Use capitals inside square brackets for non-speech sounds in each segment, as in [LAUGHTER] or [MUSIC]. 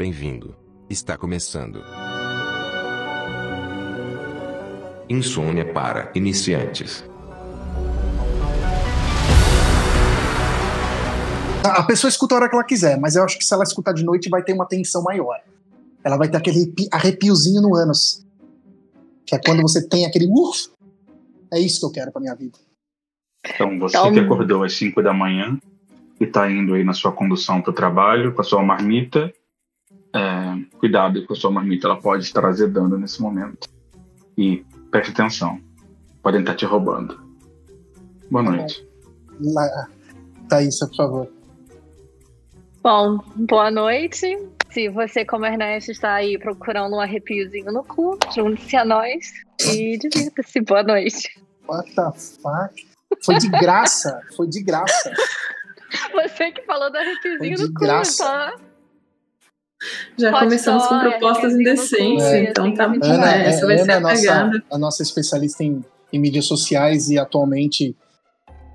Bem-vindo. Está começando. Insônia para iniciantes. A pessoa escuta a hora que ela quiser, mas eu acho que se ela escutar de noite vai ter uma tensão maior. Ela vai ter aquele arrepiozinho no ânus. Que é quando você tem aquele uff. É isso que eu quero pra minha vida. Então, você então... que acordou às 5 da manhã e está indo aí na sua condução para o trabalho com a sua marmita, é, cuidado com a sua marmita, ela pode estar azedando nesse momento. E preste atenção, podem estar te roubando. Boa tá noite. Lá, Thaísa, por favor. Bom, boa noite. Se você, como Ernesto, está aí procurando um arrepiozinho no cu, junte-se a nós e divirta-se. Boa noite. What the fuck? Foi de graça, foi de graça. [LAUGHS] Você que falou do arrepiozinho no cu, graça. tá? Já Pode começamos com propostas indecentes, é, então tá muito Ana, é, essa vai Ana ser a nossa, a nossa especialista em, em mídias sociais e atualmente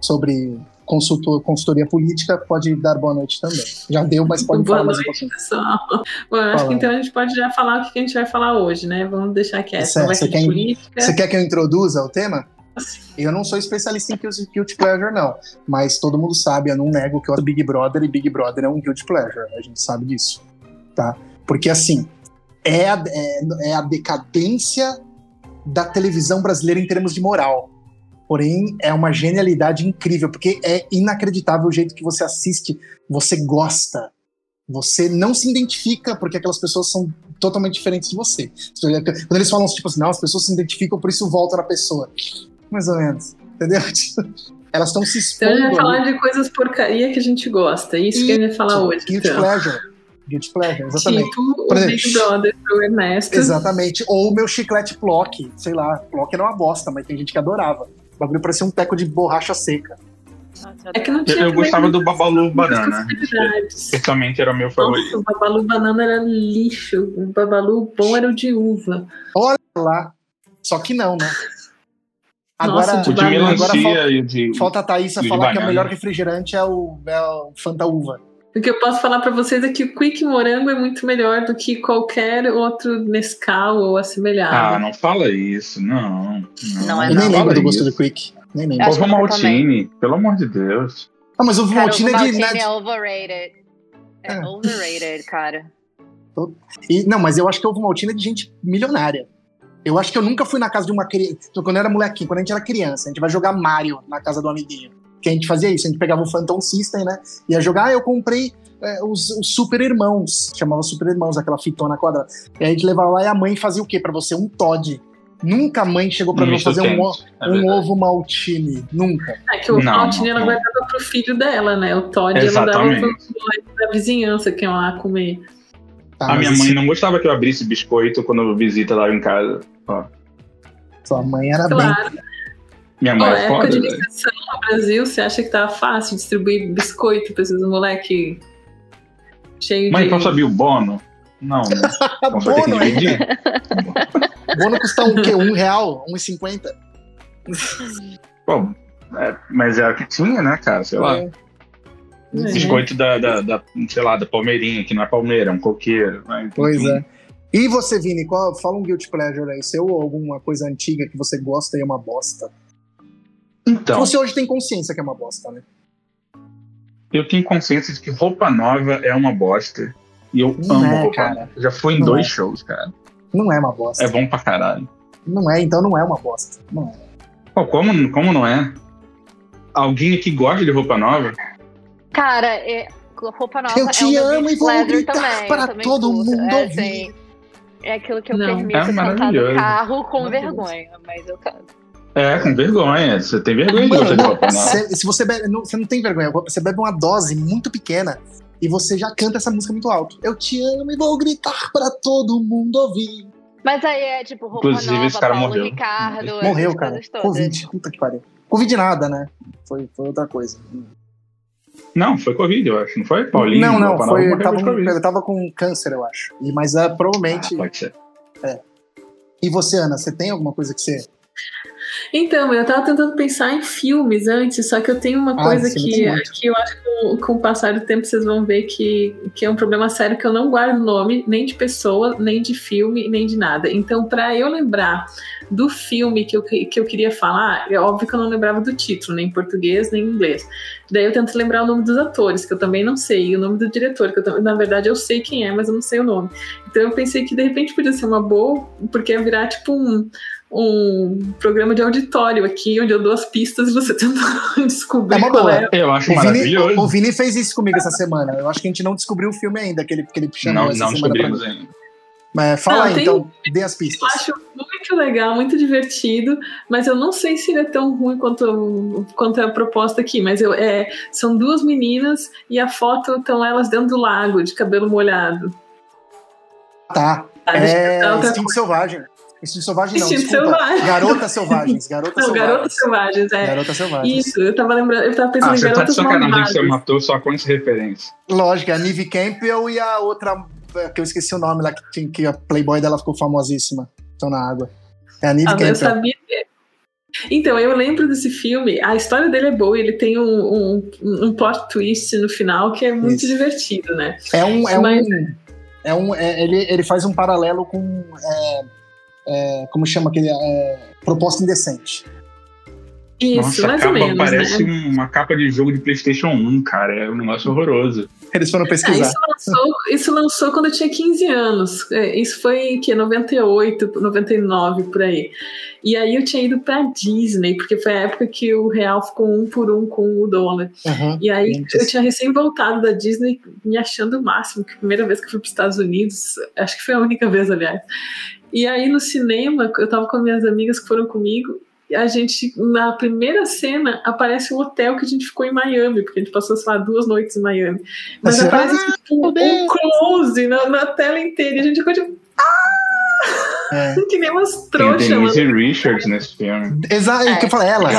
sobre consultor, consultoria política, pode dar boa noite também. Já deu, mas pode boa falar mais um noite, pouquinho. pessoal. Bom, eu acho que então a gente pode já falar o que a gente vai falar hoje, né? Vamos deixar. Certo, Não vai você quer- política. Você quer que eu introduza o tema? Eu não sou especialista em guilty guilty pleasure, não. Mas todo mundo sabe, eu não nego que eu sou Big Brother e Big Brother é um guilty pleasure. A gente sabe disso. Tá? Porque, assim, é a, é, é a decadência da televisão brasileira em termos de moral. Porém, é uma genialidade incrível, porque é inacreditável o jeito que você assiste, você gosta. Você não se identifica, porque aquelas pessoas são totalmente diferentes de você. Quando eles falam, tipo assim, não, as pessoas se identificam, por isso volta na pessoa. Mais ou menos. Entendeu? [LAUGHS] Elas estão se Então a expondo. gente vai ali. falar de coisas porcaria que a gente gosta. Isso que a gente vai falar hoje. Guilty então. pleasure. Guilty pleasure, exatamente. Tipo Por o exemplo, Big Brother pro Ernesto. Exatamente. Ou o meu chiclete Plock. Sei lá, Plock era uma bosta, mas tem gente que adorava. O bagulho parecia um teco de borracha seca. É que não Eu, tinha eu também gostava do Babalu Banana. Pessoalmente era o meu favorito. Nossa, o Babalu Banana era lixo. O Babalu bom era o de uva. Lá. Só que não, né? Nossa, Agora, de banana. agora falta, de. falta a Thaísa E de falar que o melhor refrigerante é o, é o Fanta Uva. O que eu posso falar pra vocês é que o Quick Morango é muito melhor do que qualquer outro Nescau ou assemelhado. Ah, não fala isso, não. Não é Eu nem não. lembro do gosto do Quick. Nem lembro. Ovo Maltine, pelo amor de Deus. Ah, mas o Cara, Maltine é de. Maltine né, é overrated. É É. overrated, cara. E, não, mas eu acho que ovo maltine é de gente milionária. Eu acho que eu nunca fui na casa de uma criança. Quando eu era molequinho, quando a gente era criança, a gente vai jogar Mario na casa do amiguinho. Que a gente fazia isso, a gente pegava o Phantom System, né? Ia jogar, ah, eu comprei é, os, os Super Irmãos. Chamava Super Irmãos, aquela fitona quadrada. E aí a gente levava lá e a mãe fazia o quê pra você? Um Todd. Nunca a mãe chegou pra Um mim fazer um, é um ovo maltine. Nunca. É que o Não, Maltine ela guardava pro filho dela, né? O Todd ela dava pro Exatamente. moleque da vizinhança que ia lá comer. Tá, a minha mãe não gostava que eu abrisse biscoito quando visita lá em casa. Ó, Sua mãe era bem. Minha mãe é época foda, de no Brasil, você acha que tava fácil distribuir biscoito pra esses moleque cheio Mãe, de... posso abrir o bono? Não, né? [LAUGHS] Bono, é? [LAUGHS] Bono custa um quê? Um real? Um e cinquenta? Pô, é, mas é o que tinha, né, cara? Sei lá. É. É. Biscoito da, da, da, sei lá, da Palmeirinha, que não é Palmeira, é um coqueiro. né? Pois Enfim. é. E você, Vini, qual, fala um guilty pleasure aí, seu ou alguma coisa antiga que você gosta e é uma bosta? Então, Você hoje tem consciência que é uma bosta, né? eu tenho consciência de que roupa nova é uma bosta. E eu Não amo é, roupa cara. nova. Já fui em Não dois é. shows, cara. Não é uma bosta. É bom pra caralho. Não é, então não é uma bosta. Não é. Pô, como, como não é? Alguém aqui gosta de roupa nova? Cara, é, roupa nova Eu é te um meu amo e vou gritar também, para também todo curto. mundo é, ouvir. assim, é aquilo que eu Não. permito É cantar no carro com vergonha, mas eu canto. É, com vergonha. Você tem vergonha de gostar de roupa nova. se, se você bebe, não, você não tem vergonha, você bebe uma dose muito pequena e você já canta essa música muito alto. Eu te amo e vou gritar para todo mundo ouvir. Mas aí é tipo roupa Inclusive, nova, esse cara Paulo morreu. Ricardo, Morreu, cara. Covid, puta que pariu. Covid nada, né? Foi, foi outra coisa. Não, foi Covid, eu acho. Não foi? Paulinho? não, não, nova, foi, tava, com- Covid. ele tava com câncer, eu acho. E, mas é, provavelmente. Ah, pode ser. E você, Ana, você tem alguma coisa que você. Então, eu tava tentando pensar em filmes antes, só que eu tenho uma Ah, coisa que, que eu acho que com, o passar do tempo vocês vão ver que, que é um problema sério que eu não guardo nome nem de pessoa, nem de filme, nem de nada. Então, pra eu lembrar do filme que eu, que eu queria falar, é óbvio que eu não lembrava do título, nem em português, nem em inglês. Daí eu tento lembrar o nome dos atores, que eu também não sei, e o nome do diretor, que eu, na verdade eu sei quem é, mas eu não sei o nome. Então eu pensei que de repente podia ser uma boa, porque ia virar tipo um, um programa de auditório aqui, onde eu dou as pistas e você [LAUGHS] tenta descobrir É uma qual boa. é. Eu acho O Vini, maravilhoso. o, o Vini fez isso comigo essa semana. Eu acho que a gente não descobriu o filme ainda, que ele, que ele chamou Não, essa não semana pra mim. descobrimos ainda. Mas fala Não, aí, tem- então, dê as Eu pistas. acho muito legal, muito divertido, mas eu não sei se ele é tão ruim quanto, quanto a proposta aqui. Mas eu, é, são duas meninas e a foto estão elas dentro do lago, de cabelo molhado. Tá. Ah, eu É outra Instinto Selvagem. Instinto Selvagem não, Instinto desculpa. Selvagem. [LAUGHS] Garotas Selvagens. Garotas Não, Selvagens. Garotas Selvagens, é. Garotas Selvagens. Isso, eu tava lembrando, eu tava pensando Ah, em você tá de Garotas sacanagem que Malvadas. você matou só com essa referência. Lógico, a Nive Campbell e a outra, é, que eu esqueci o nome lá, que, tinha- que a Playboy dela ficou famosíssima. Estão na água. É a Nive Ah, eu Campbell. sabia. Então, eu lembro desse filme, a história dele é boa, ele tem um, um, um plot twist no final que é muito Isso. divertido, né? É um. É Mas- um, é um é- ele, ele faz um paralelo com. é, é, como chama aquele. é, proposta indecente. Isso, Nossa, mais ou capa menos, parece né? uma capa de jogo de PlayStation 1, cara. É um negócio horroroso. Eles foram Ah, pesquisar. isso, lançou, isso lançou quando eu tinha 15 anos. É, Isso foi em que? 98, 99, por aí. E aí eu tinha ido pra Disney, porque foi a época que o real ficou um por um com o dólar. Uhum. E aí Antes. eu tinha recém voltado da Disney, me achando o máximo, que a primeira vez que eu fui para os Estados Unidos, acho que foi a única vez, aliás. E aí no cinema, eu tava com minhas amigas que foram comigo, e a gente, na primeira cena, aparece um hotel que a gente ficou em Miami, porque a gente passou, sei lá, duas noites em Miami. Mas Mas, aparece ah, tipo, um close na, na tela inteira, e a gente ficou tipo, É. [LAUGHS] que nem umas Tem trouxas, mano. Denise Richards nesse filme. Exato, é o que eu falei, ela.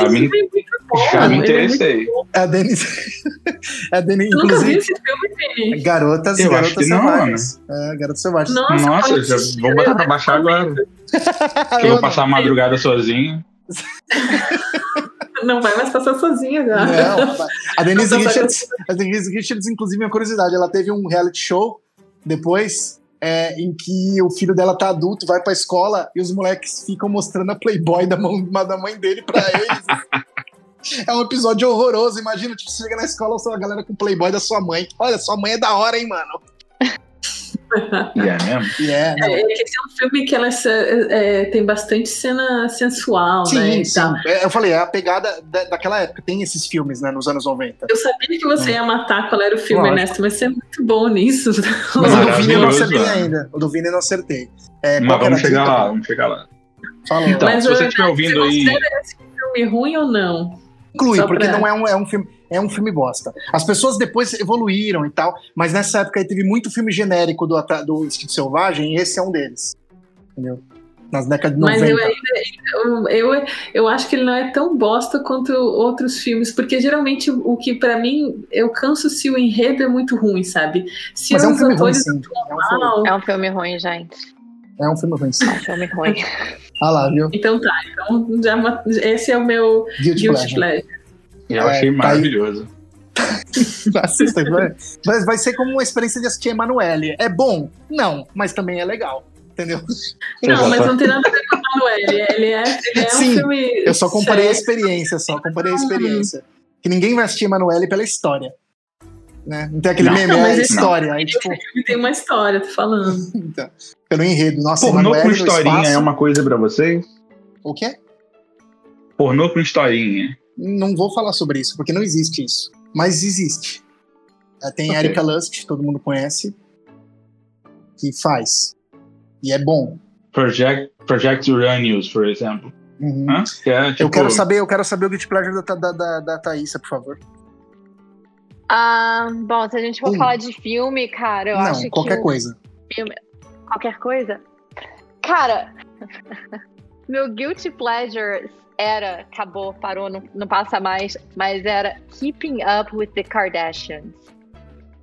Já me é interessei. A Denise. [LAUGHS] a Eu nunca vi esse filme, Vini. Garotas, Eu garotas acho que não, selvagens. É, garotas selvagens. Nossa, Nossa, já vou botar pra baixar agora. [LAUGHS] Que eu vou passar a madrugada sozinho. [LAUGHS] Não vai mais passar sozinho agora. Não, a Denise Não, tá Richards, a Denise Richards, inclusive, uma curiosidade, ela teve um reality show depois é, em que o filho dela tá adulto, vai pra escola e os moleques ficam mostrando a Playboy da, mão, da mãe dele pra eles. É um episódio horroroso. Imagina, tipo, você chega na escola, só a galera com Playboy da sua mãe. Olha, sua mãe é da hora, hein, mano? E é mesmo? E é, não. É, esse é um filme que ela é, é, tem bastante cena sensual, né? Sim, e sim. É, Eu falei, é a pegada da- daquela época. Tem esses filmes, né, nos anos 90. Eu sabia que você ia matar qual era o filme, Lógico. Ernesto, mas você é muito bom nisso. [LAUGHS] Mas o do Vini eu não acertei mano. ainda. O do Vini eu não acertei. É, Mas vamos a chegar lá, vamos chegar lá. Fala. Então, Mas se você estiver ouvindo você aí. esse filme ruim ou não? Inclui, Só porque pra- não é um, é um filme. É um filme bosta. As pessoas depois evoluíram e tal, mas nessa época aí teve muito filme genérico do, do Instinto Selvagem, e esse é um deles. Entendeu? Nas décadas de Mas 90. eu ainda. Eu, eu, eu acho que ele não é tão bosta quanto outros filmes, porque geralmente o que pra mim eu canso se o enredo é muito ruim, sabe? Se mas é um filme ruim, sim. É um filme, É um filme ruim, gente. É um filme ruim, sim. É um filme ruim. Ah lá, viu? Então tá, então já, esse é o meu Guilty, Guilty Pleasure. Pleasure. Eu É, achei tá maravilhoso. [LAUGHS] Assista, vai, vai- vai ser como uma experiência de assistir Emanuele. É bom? Não, mas também é legal. Entendeu? Não, Exato. mas não tem nada a ver com o Manuel. Ele é, ele é um Sim, filme. Eu só comparei a sério. experiência, só comparei a experiência. Que ninguém vai assistir Emanuele pela história. Né? Não tem aquele Não. meme, Não, é a história. Aí, tipo, tem uma história, tô falando. [LAUGHS] então, pelo enredo. Nossa, Pornô Emanuele com historinha espaço. é uma coisa pra vocês? O quê? Pornô com historinha. Não vou falar sobre isso, porque não existe isso. Mas existe. É, Tem Ok. Erika Lust, todo mundo conhece, que faz. E é bom. Project, Project Uranus, por exemplo. Uhum. Hã? Que é, tipo, Eu quero saber, eu quero saber o Guilty Pleasure da, da, da, da Thaísa, por favor. Ah, bom, se a gente for Um. falar de filme, cara, eu não, acho qualquer que. o coisa. Filme... Qualquer coisa? Cara, [LAUGHS] meu Guilty Pleasure era, acabou, parou, não, não passa mais, mas era Keeping Up with the Kardashians.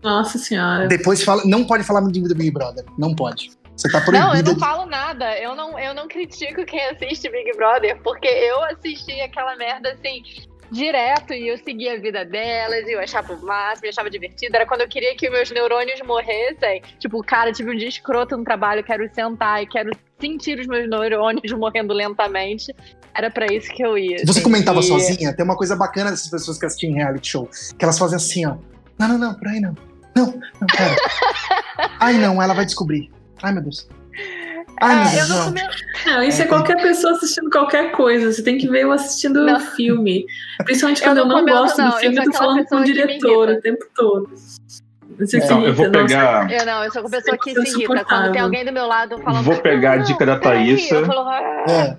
Nossa senhora. Depois fala, não pode falar muito do Big Brother. Não pode. Você tá proibida. Não, eu não de- falo nada. Eu não, eu não critico quem assiste Big Brother, porque eu assisti aquela merda assim. Direto, e eu seguia a vida delas, e eu achava o máximo, eu achava divertido. Era quando eu queria que meus neurônios morressem. Tipo, cara, tive um dia escroto no trabalho, quero sentar e quero sentir os meus neurônios [LAUGHS] morrendo lentamente. Era pra isso que eu ia. Você assim, comentava e- sozinha? Tem uma coisa bacana dessas pessoas que assistem reality show. Que elas fazem assim, ó. Não, não, não, por aí não. Não, não, pera. [LAUGHS] Ai, não, ela vai descobrir. Ai, meu Deus. É, eu não não. come... Não, isso é, É, qualquer pessoa assistindo qualquer coisa. Você tem que ver eu assistindo Não. um filme. Principalmente Eu quando eu não não, comento, gosto não. do Eu filme, eu tô falando com o diretor o tempo todo. Você se Então, eu vou irrita, não, pegar. Eu não, eu sou a pessoa que se irrita. Quando tem alguém do meu lado falando. Vou pegar a "Não, dica da peraí", Thaísa. Eu "Ah". É,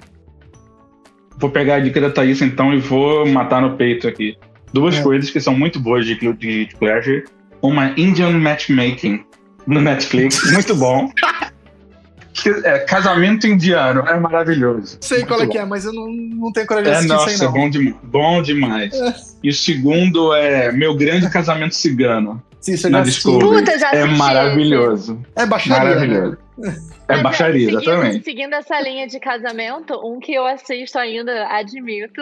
Vou pegar a dica da Thaís então e vou matar no peito aqui. Duas É. coisas que são muito boas de Guilty Pleasure. Uma Indian Matchmaking no Netflix, muito bom. [LAUGHS] Que é, casamento indiano, é maravilhoso. sei qual é que é, mas eu não, não tenho coragem de É, assistir nossa, isso aí, não. bom, demais, bom demais. E o segundo é Meu Grande Casamento Cigano. Sim, você Na. Discovery. Puta, já É assisti maravilhoso. É baixaria, né? Maravilhoso. É baixaria, seguindo, exatamente. Seguindo essa linha de casamento, um que eu assisto ainda, admito,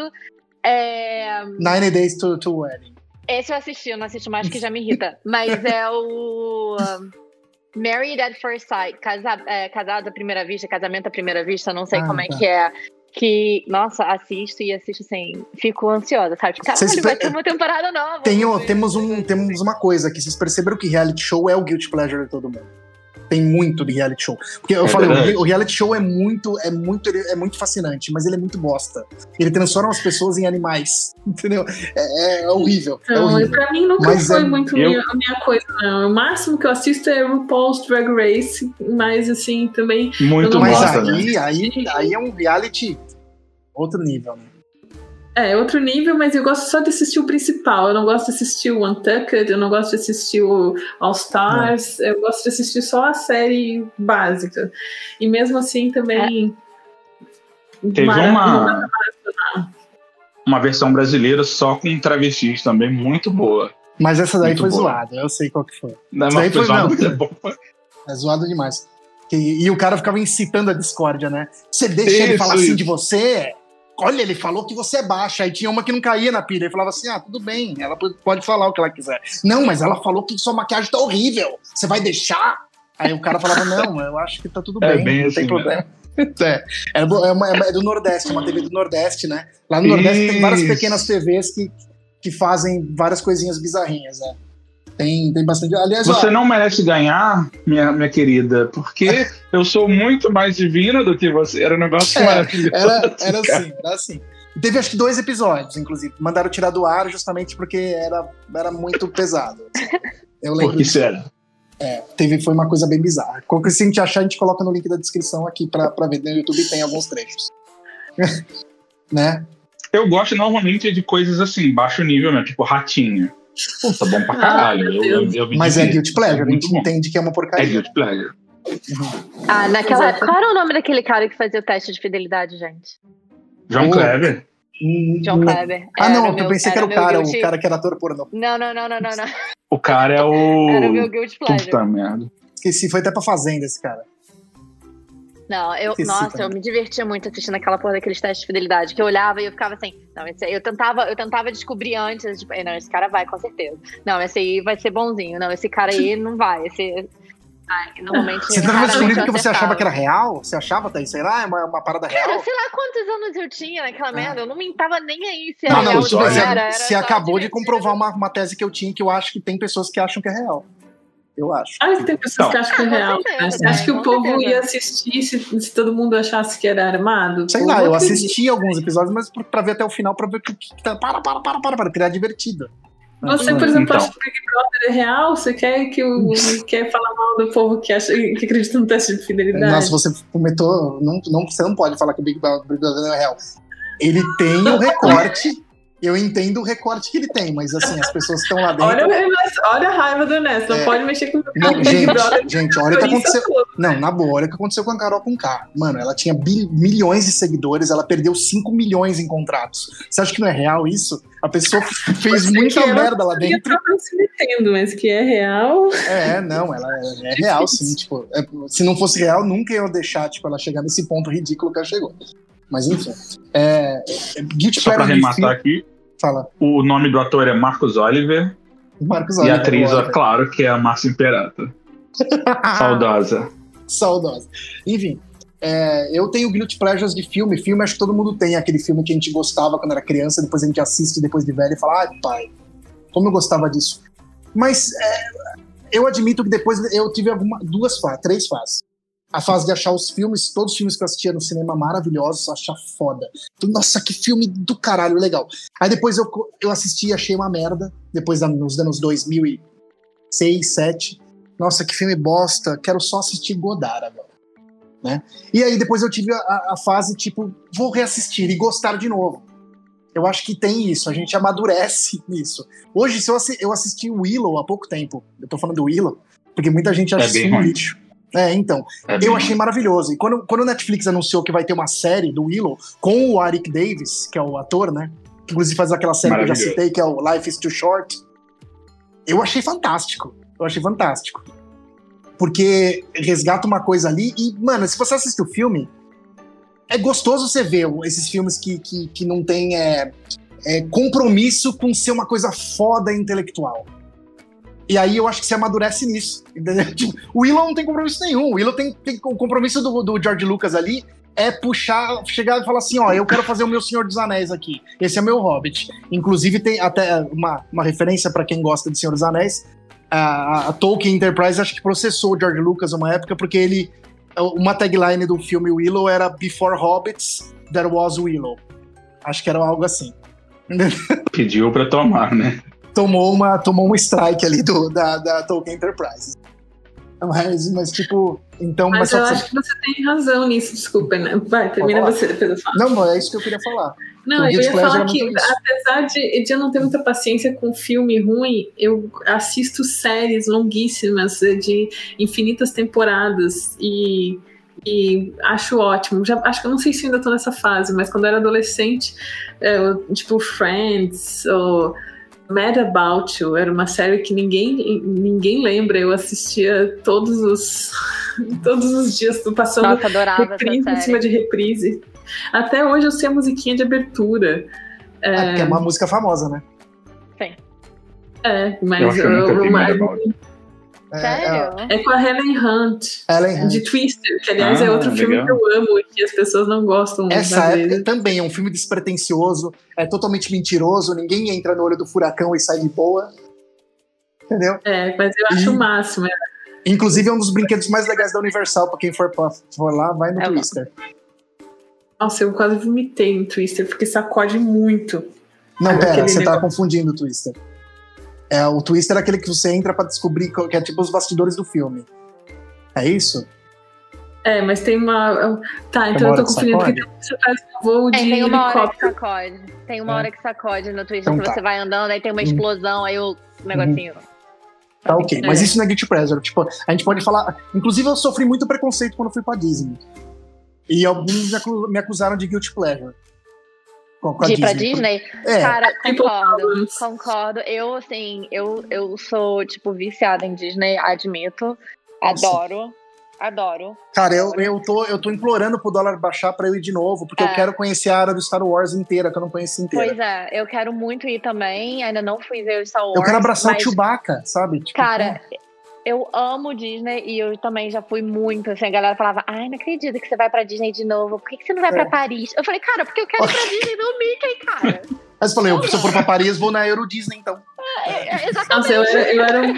é. Nine Days to, to Wedding. Esse eu assisti, eu não assisto mais que já me irrita. Mas é o. [LAUGHS] Married at First Sight, casa, é, casado à primeira vista, casamento à primeira vista, não sei Ah, como é tá. que é. Que, nossa, assisto e assisto assim, fico ansiosa, sabe? Caralho, Vocês vai ter uma temporada nova. Tem, ó, temos, um, temos uma coisa aqui. Vocês perceberam que reality show é o guilty pleasure de todo mundo. Tem muito de reality show. Porque eu É falei, o verdade. o reality show é muito, é muito, é muito fascinante, mas ele é muito bosta. Ele transforma as pessoas em animais. [LAUGHS] Entendeu? É, é horrível. É Não, e horrível. pra mim nunca Mas foi é- muito eu- minha, a minha coisa, não. O máximo que eu assisto é RuPaul's Drag Race, mas assim, também. Muito não Mas né? aí, aí, aí é um reality outro nível, né? É, outro nível, mas eu gosto só de assistir o principal. Eu não gosto de assistir o Untucked, eu não gosto de assistir o All Stars, eu gosto de assistir só a série básica. E mesmo assim também. Teve mara- uma, uma versão brasileira só com travestis também, muito boa. Mas essa daí Muito foi boa. zoada, eu sei qual que foi. Não, Isso aí mas foi- foi não. muito bom. É zoado demais. E, e o cara ficava incitando a discórdia, né? Você deixa ele Isso, falar assim isso. de você? Olha, ele falou que você é baixa. Aí tinha uma que não caía na pilha. Ele falava assim: ah, tudo bem, ela pode- falar o que ela quiser. Não, mas ela falou que sua maquiagem tá horrível. Você vai deixar? Aí o cara falava: não, eu acho que tá tudo É bem, bem não assim tem problema. É, é, do, é, uma- é do Nordeste, é uma TV do Nordeste, né? Lá no Nordeste tem várias Isso. pequenas TVs que, que fazem várias coisinhas bizarrinhas, né? Tem, tem bastante. Aliás, ó, Você não merece ganhar, minha, minha querida, porque [LAUGHS] eu sou muito mais divina do que você. Era um negócio É, maravilhoso. Era, era [LAUGHS] assim, era assim. Teve acho que dois episódios, inclusive. Mandaram tirar do ar justamente porque era, era muito pesado. Eu lembro. Porque sério. Teve, foi uma coisa bem bizarra. Qualquer se a gente achar, a gente coloca no link da descrição aqui pra, pra ver. No YouTube tem alguns trechos. [LAUGHS] né? Eu gosto normalmente de coisas assim, baixo nível, né? Tipo ratinho. Puta, bom pra caralho. Ah, eu, eu, eu me Mas é guilty pleasure, a gente bom. entende que é uma É porcaria. guilty pleasure. Ah, naquela época. Qual era o nome daquele cara que fazia o teste de fidelidade, gente? João Oh. Kleber. Hum, John não- Kleber. Ah, Era não, o eu meu- pensei que era o meu cara, guilty- o cara que era ator pornô. Não, não, não, não, não, não. O cara é o. Era o meu guilty pleasure. Puta merda. Esqueci, foi até pra Fazenda esse cara. Não, eu, nossa, também. eu me divertia muito assistindo aquela porra daqueles testes de fidelidade, que eu olhava e eu ficava assim, não, esse aí, eu tentava, eu tentava descobrir antes, tipo, não, esse cara vai, com certeza. Não, esse aí vai ser bonzinho. Não, esse cara aí não vai. Esse. Ai, normalmente. [LAUGHS] Você tava raramente descobrindo eu que você achava que era real? Você achava, Thaís? Sei lá, é uma, uma parada Cara, real? sei lá quantos anos eu tinha naquela merda. Eu não me tava nem aí se Não, era não, real ou não você- era. era você acabou de comprovar uma, uma tese que eu tinha, que eu acho que tem pessoas que acham que é real. Eu acho. Ah, tem pessoas que acham que é Ah, real. certeza, né? Você né? acha que o povo certeza. ia assistir se, se todo mundo achasse que era armado? Sei lá, eu assisti alguns episódios, mas pra, ver até o final, pra ver o que, que tá. Para, para, para, para, para, criar divertido. Você, por exemplo, Então. acha que o Big Brother é real? Você quer, que o, [LAUGHS] quer falar mal do povo que, acha, que acredita no teste de fidelidade? Nossa, você comentou. Não, não, você não pode falar que o Big Brother Big Brother não é real. Ele tem o recorte. Eu entendo o recorte que ele tem, mas assim, as pessoas estão lá dentro. Olha, olha a raiva do Ernesto, não é... pode mexer com o Não, gente, gente, olha o que aconteceu. Não, na boa, olha o que aconteceu com a Carol com K. Mano, ela tinha milhões de seguidores, ela perdeu 5 milhões em contratos. Você acha que não é real isso? A pessoa fez muita merda lá dentro. Eu se metendo, mas que é real. É, não, ela é, é real, sim. Tipo, é, se não fosse real, nunca ia deixar tipo, ela chegar nesse ponto ridículo que ela chegou. Mas enfim. É, Guilty Só pra arrematar aqui, Fala. O nome do ator é Marcos Oliver. Marcos Oliver. E a atriz, é claro, que é a Márcia Imperato. [LAUGHS] Saudosa. Saudosa. Enfim, é, eu tenho guilty pleasures de filme. Filme, acho que todo mundo tem aquele filme que a gente gostava quando era criança, depois a gente assiste depois de velho e fala, ai, pai, como eu gostava disso. Mas é, eu admito que depois eu tive alguma, duas fases, três fases a fase de achar os filmes, todos os filmes que eu assistia no cinema maravilhosos, achar foda. Nossa, que filme do caralho, legal. Aí depois eu, eu assisti e achei uma merda, depois nos anos 2006, 2007. Nossa, que filme bosta, quero só assistir Godard agora. Né? E aí depois eu tive a, a fase tipo, vou reassistir e gostar de novo. Eu acho que tem isso, a gente amadurece [LAUGHS] nisso. Hoje, se eu, assi eu assisti Willow há pouco tempo, eu tô falando do Willow, porque muita gente acha é um lixo. É, então. É eu achei maravilhoso. E quando, quando o Netflix anunciou que vai ter uma série do Willow com o Arik Davis, que é o ator, né? Que inclusive faz aquela série que eu já citei, que é o Life is Too Short. Eu achei fantástico. Eu achei fantástico. Porque resgata uma coisa ali e, mano, se você assistir o filme, é gostoso você ver esses filmes que, que, que não tem é, é, compromisso com ser uma coisa foda intelectual. E aí eu acho que se amadurece nisso. [LAUGHS] Tipo, o Willow não tem compromisso nenhum. O Willow tem, tem o compromisso do, do George Lucas ali é puxar, chegar e falar assim, ó, eu quero fazer o meu Senhor dos Anéis aqui. Esse é meu Hobbit. Inclusive tem até uma, uma referência para quem gosta de Senhor dos Anéis. A, a, Tolkien Enterprise acho que processou o George Lucas uma época porque ele uma tagline do filme Willow era Before Hobbits there was Willow. Acho que era algo assim. [LAUGHS] Pediu para tomar, né? Tomou uma, tomou um strike ali do, da, da Tolkien Enterprise. Mas, mas tipo, então. Mas, mas eu acho que você tem razão nisso, desculpa, né? Vai, termina você, depois eu falo. Não, não, é isso que eu queria falar. Não, eu ia falar que, apesar de, de eu não ter muita paciência com filme ruim, eu assisto séries longuíssimas de infinitas temporadas e, e acho ótimo. Já, acho que eu não sei se ainda tô nessa fase, mas quando eu era adolescente, eu, é, tipo Friends ou Mad About You era uma série que ninguém, ninguém lembra. Eu assistia todos os [LAUGHS] todos os dias, passando Nossa, adorava reprise em cima de reprise. Até hoje eu sei a musiquinha de abertura. É, é, é uma música famosa, né? Sim. É, mas eu, eu, eu, é, Sério? É, é, com a Helen Hunt. Helen Hunt. De Twister, que aliás é ah, é outro legal. filme que eu amo e que as pessoas não gostam muito. Essa é, também é um filme despretensioso, é totalmente mentiroso, ninguém entra no olho do furacão e sai de boa. Entendeu? É, mas eu acho e, o máximo. É. Inclusive é um dos brinquedos mais legais da Universal, pra quem for, for lá, vai no é Twister. Nossa, eu quase vomitei no Twister, porque sacode muito. Não, pera, você negócio. tá confundindo o Twister. É, o Twister é aquele que você entra para descobrir que é tipo os bastidores do filme. É isso? É, mas tem uma. Tá, então eu tô confundindo porque você faz um voo de é, tem uma helicóptero. hora que sacode. Tem uma é. hora que sacode no Twister então, que tá. você vai andando, aí tem uma uhum. explosão, aí o negocinho. Uhum. Tá ok, mas é. isso não é Guilty Pleasure. Tipo, a gente pode falar. Inclusive, eu sofri muito preconceito quando fui pra Disney. E alguns me acusaram de Guilty Pleasure de ir pra Disney? É. Cara, concordo, concordo. Eu, assim, eu, eu sou, tipo, viciada em Disney, admito. Adoro. Nossa. Adoro. Cara, eu, eu, tô, eu tô implorando pro dólar baixar pra eu ir de novo, porque é. eu quero conhecer a área do Star Wars inteira, que eu não conheço inteira. Pois é, eu quero muito ir também, ainda não fui ver o Star Wars. Eu quero abraçar mas... o Chewbacca, sabe? Tipo, cara, eu amo Disney e eu também já fui muito. Assim, a galera falava: Ai, não acredito que você vai pra Disney de novo. Por que, que você não vai é. pra Paris? Eu falei, cara, porque eu quero ir pra Disney do Mickey, cara. Mas eu falei, se eu for pra Paris, vou na Euro Disney, então. É, é, exatamente. Nossa, eu, eu era um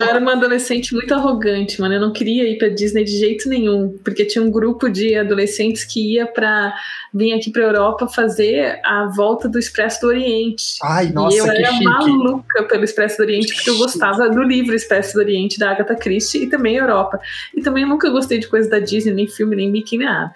eu era uma adolescente muito arrogante, mano. Eu não queria ir pra Disney de jeito nenhum, porque tinha um grupo de adolescentes que ia para vir aqui pra Europa fazer a volta do Expresso do Oriente. Ai, nossa, e eu era chique. maluca pelo Expresso do Oriente, porque eu gostava do livro Expresso do Oriente da Agatha Christie e também Europa. E também eu nunca gostei de coisa da Disney, nem filme, nem Mickey, nem nada.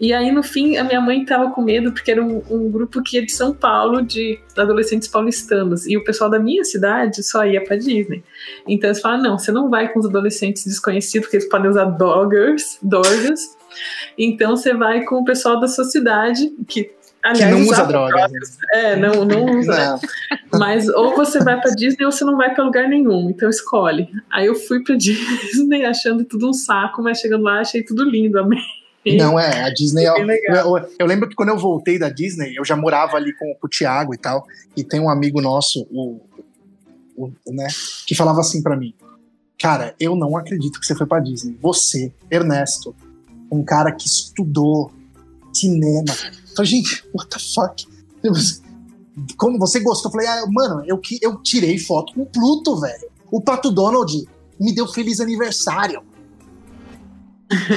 E aí, no fim, a minha mãe tava com medo, porque era um, um, grupo que ia de São Paulo, de adolescentes paulistanos. E o pessoal da minha cidade só ia pra Disney. Então eles falaram: não, você não vai com os adolescentes desconhecidos, porque eles podem usar doggers, dorgas. Então você vai com o pessoal da sua cidade, que Aliás, que não usa drogas. É, não, não usa. Não. Mas ou você vai pra Disney ou você não vai pra lugar nenhum. Então escolhe. Aí eu fui pra [LAUGHS] Disney achando tudo um saco, mas chegando lá achei tudo lindo, amei. Não, é, a Disney. eu, eu, eu, lembro que quando eu voltei da Disney, eu já morava ali com, com o Thiago e tal. E tem um amigo nosso, o, o né, que falava assim para mim: Cara, eu não acredito que você foi pra Disney. Você, Ernesto, um cara que estudou cinema. Eu falei, gente, what the fuck? Como você gostou? Eu falei, ah, mano, eu, eu tirei foto com o Pluto, velho. O Pato Donald me deu feliz aniversário.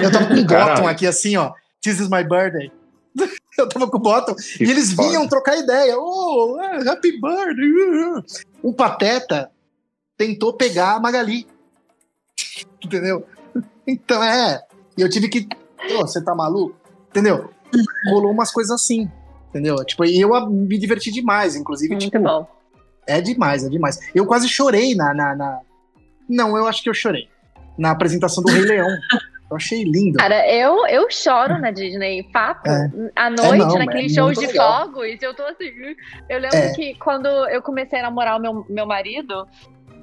Eu tava com o Bottom aqui assim, ó. This is my birthday. [LAUGHS] Eu tava com o Bottom e eles vinham trocar ideia. Oh, happy birthday. O Pateta tentou pegar a Magali. [LAUGHS] Entendeu? Então é. E eu tive que. Oh, você tá maluco? Entendeu? Rolou umas coisas assim. Entendeu? Tipo, e eu me diverti demais, inclusive. Muito tipo, bom. É demais, é demais. Eu quase chorei na, na, na. Não, eu acho que eu chorei. Na apresentação do Rei Leão. Eu achei lindo. Cara, eu, eu choro na Disney. Papo. É. À noite, é não, naqueles é shows de legal. fogos, eu tô assim. Eu lembro é. que quando eu comecei a namorar o meu, meu marido,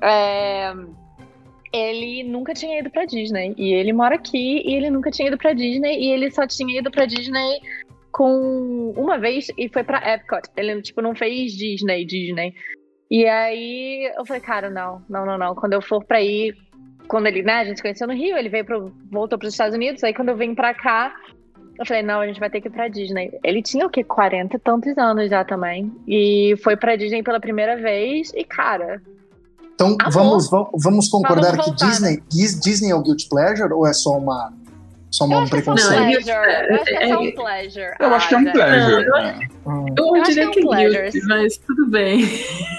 é, ele nunca tinha ido pra Disney. E ele mora aqui e ele nunca tinha ido pra Disney. E ele só tinha ido pra Disney com uma vez e foi pra Epcot. Ele, tipo, não fez Disney, Disney. E aí eu falei, cara, não, não, não, não. Quando eu for pra ir quando ele, né, a gente se conheceu no Rio, ele veio pro, voltou para os Estados Unidos, aí quando eu vim para cá, eu falei, não, a gente vai ter que ir pra Disney. Ele tinha o quê? 40 e tantos anos já também. E foi pra Disney pela primeira vez, e cara. Então vamos, vamos concordar vamos que Disney, Disney é o Guilty Pleasure ou é só uma só um preconceito. Não, eu acho que é só um pleasure. Eu acho que é um pleasure. eu, eu, diria que é um guilty, mas tudo bem.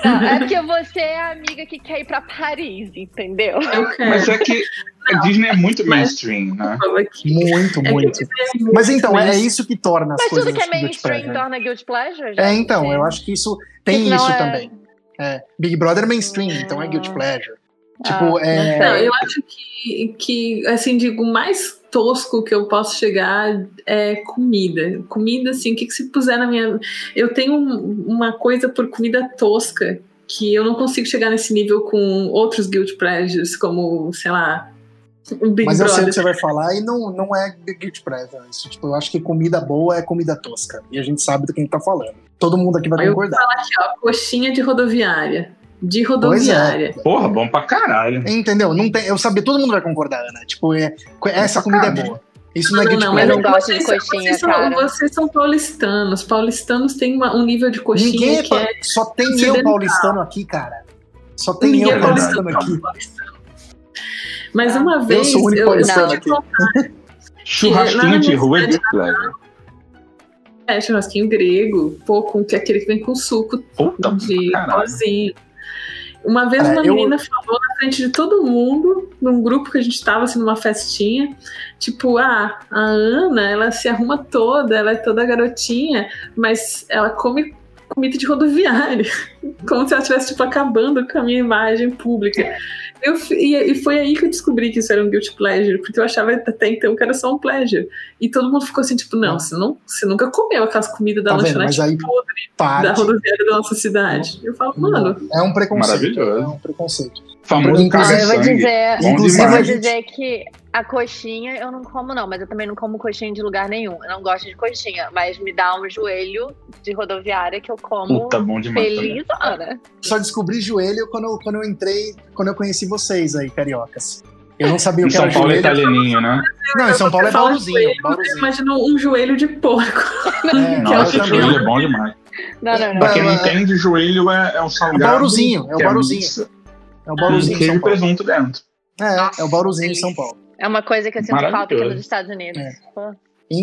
Não, é [LAUGHS] porque você é a amiga que quer ir pra Paris, entendeu? Mas é que a Disney é muito mainstream, né? Muito, é muito. Mas então, é isso que torna as mas coisas Mas tudo que é mainstream torna guilty pleasure? É, então, eu acho que isso tem isso é... também. É, Big Brother é mainstream, então é guilty pleasure. Tipo, ah, é... Não, eu acho que, que, assim, digo, mais tosco que eu posso chegar é comida. Comida, assim, o que, que se puser na minha. Eu tenho uma coisa por comida tosca que eu não consigo chegar nesse nível com outros guilt pleasures, como, sei lá. Big Mas eu sei o que você vai falar e não, não é guilt pleasure. Isso, tipo, eu acho que comida boa é comida tosca. E a gente sabe do que a gente tá falando. Todo mundo aqui vai concordar. Eu vou falar aqui, ó, coxinha de rodoviária de rodoviária. É. Porra, bom pra caralho. Entendeu? Não tem, eu sabia, todo mundo vai concordar, Ana. Tipo, é, essa comida é boa. Isso não, não é não, mas eu não gosto de coxinha, vocês são, cara. Vocês são paulistanos. Paulistanos têm uma, um nível de coxinha Ninguém é que é, Só tem eu paulistano aqui, cara. Só tem Ninguém eu é paulistano, aqui. Mas uma vez... Eu sou o único paulistano aqui. [LAUGHS] Churrasquinho de rua é de É, churrasquinho grego, pô, com, aquele que vem com suco Puta de pozinho. Uma vez uma eu... menina falou na frente de todo mundo, num grupo que a gente estava assim, numa festinha, tipo, ah, a Ana, ela se arruma toda, ela é toda garotinha, mas ela come comida de rodoviário, [LAUGHS] como se ela estivesse tipo acabando com a minha imagem pública. Eu, e, e, foi aí que eu descobri que isso era um guilty pleasure, porque eu achava até então que era só um pleasure. E todo mundo ficou assim, tipo, não, você, não, você nunca comeu aquelas comidas da tá lanchonete aí, podre parte, da rodoviária da nossa cidade. Eu falo, mano. É um preconceito. Maravilhoso. É um preconceito. Famoso inclusive, eu vou dizer, inclusive, eu vou dizer que a coxinha eu não como, não, mas eu também não como coxinha de lugar nenhum. Eu não gosto de coxinha, mas me dá um joelho de rodoviária que eu como Puta, bom demais feliz, Ana. Só descobri joelho quando eu, quando eu entrei, quando eu conheci vocês aí, cariocas. Eu não sabia o que São era Paulo joelho. é italianinho, né? Não, em São Paulo é bauruzinho. Imagina um joelho de porco. É, Nossa, joelho é bom demais. Não, não, não. Pra quem não entende, joelho é, é o salgado. É o bauruzinho, é o bauruzinho. É o bauruzinho. Queijo e presunto dentro. É, é o bauruzinho de São Paulo. É uma coisa que eu sinto falta aqui nos Estados Unidos. É.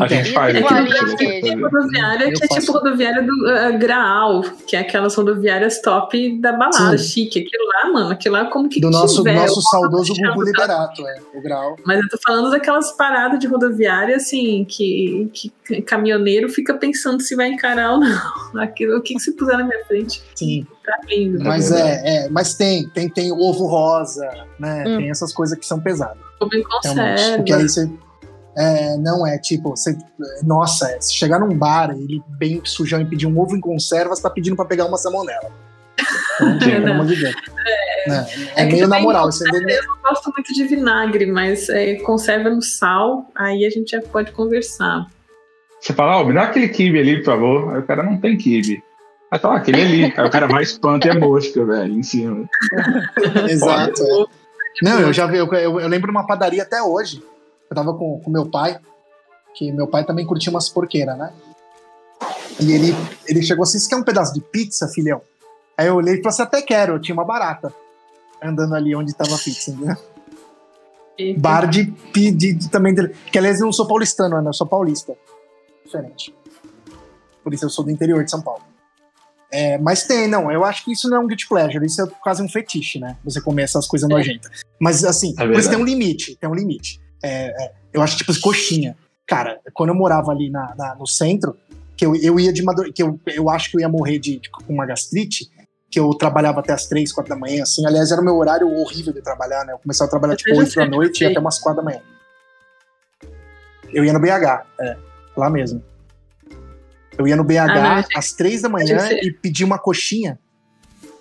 A gente faz aqui. queijo. rodoviária que é tipo rodoviária do uh, Graal, que é aquelas rodoviárias top da balada, Sim. chique. Aquilo lá, mano, aquilo lá como que Do nosso, tiver. nosso saudoso Gugu? Liberato, é, o grau. Mas eu tô falando daquelas paradas de rodoviária, assim, que, que caminhoneiro fica pensando se vai encarar ou não. [LAUGHS] Aquilo, o que, que se puser na minha frente, Sim. Tá lindo. Mas é, é, mas tem, tem, tem ovo rosa, né? Hum. Tem essas coisas que são pesadas. Como em Realmente. conserva. Porque aí você. é, não é tipo, você, nossa, é, se chegar num bar e ele bem sujão e pedir um ovo em conserva, você tá pedindo pra pegar uma salmonela. Pelo [LAUGHS] amor de Deus. É, é, É que meio na moral. Você vê, Eu não gosto muito de vinagre, mas é, conserva no sal, aí a gente já pode conversar. Você fala, ó, me dá aquele kibe ali, por favor. Aí o cara não tem kibe. Aí fala, ah, aquele ali. Aí o cara vai espanta e é mosca, velho, em cima. [LAUGHS] Exato. é. Não, eu já vi, eu, eu, eu lembro uma padaria até hoje. Eu tava com, com meu pai, que meu pai também curtia umas porqueiras, né? E ele, ele chegou assim: Você quer um pedaço de pizza, filhão? Aí eu olhei e falei assim: Até quero, eu tinha uma barata andando ali onde tava a pizza, entendeu? E- Bar de, de, de também. de- Que aliás eu não sou paulistano, né? Eu sou paulista. Diferente. Por isso eu sou do interior de São Paulo. É, mas tem, não. Eu acho que isso não é um guilty pleasure, isso é quase um fetiche, né? Você comer essas coisas nojentas. Mas assim, É verdade. tem um limite. Tem um limite. É, é, eu acho tipo coxinha. Cara, quando eu morava ali na, na- no centro, que eu, eu ia de madrugada, que eu, eu acho que eu ia morrer de, de- com uma gastrite, que eu trabalhava até as três, quatro da manhã, assim. Aliás, era o meu horário horrível de trabalhar, né? Eu começava a trabalhar Eu tipo 8 da noite e até umas quatro da manhã. Eu ia no BH, é, lá mesmo. Eu ia no BH Ah, não, às três da manhã e pedia uma coxinha.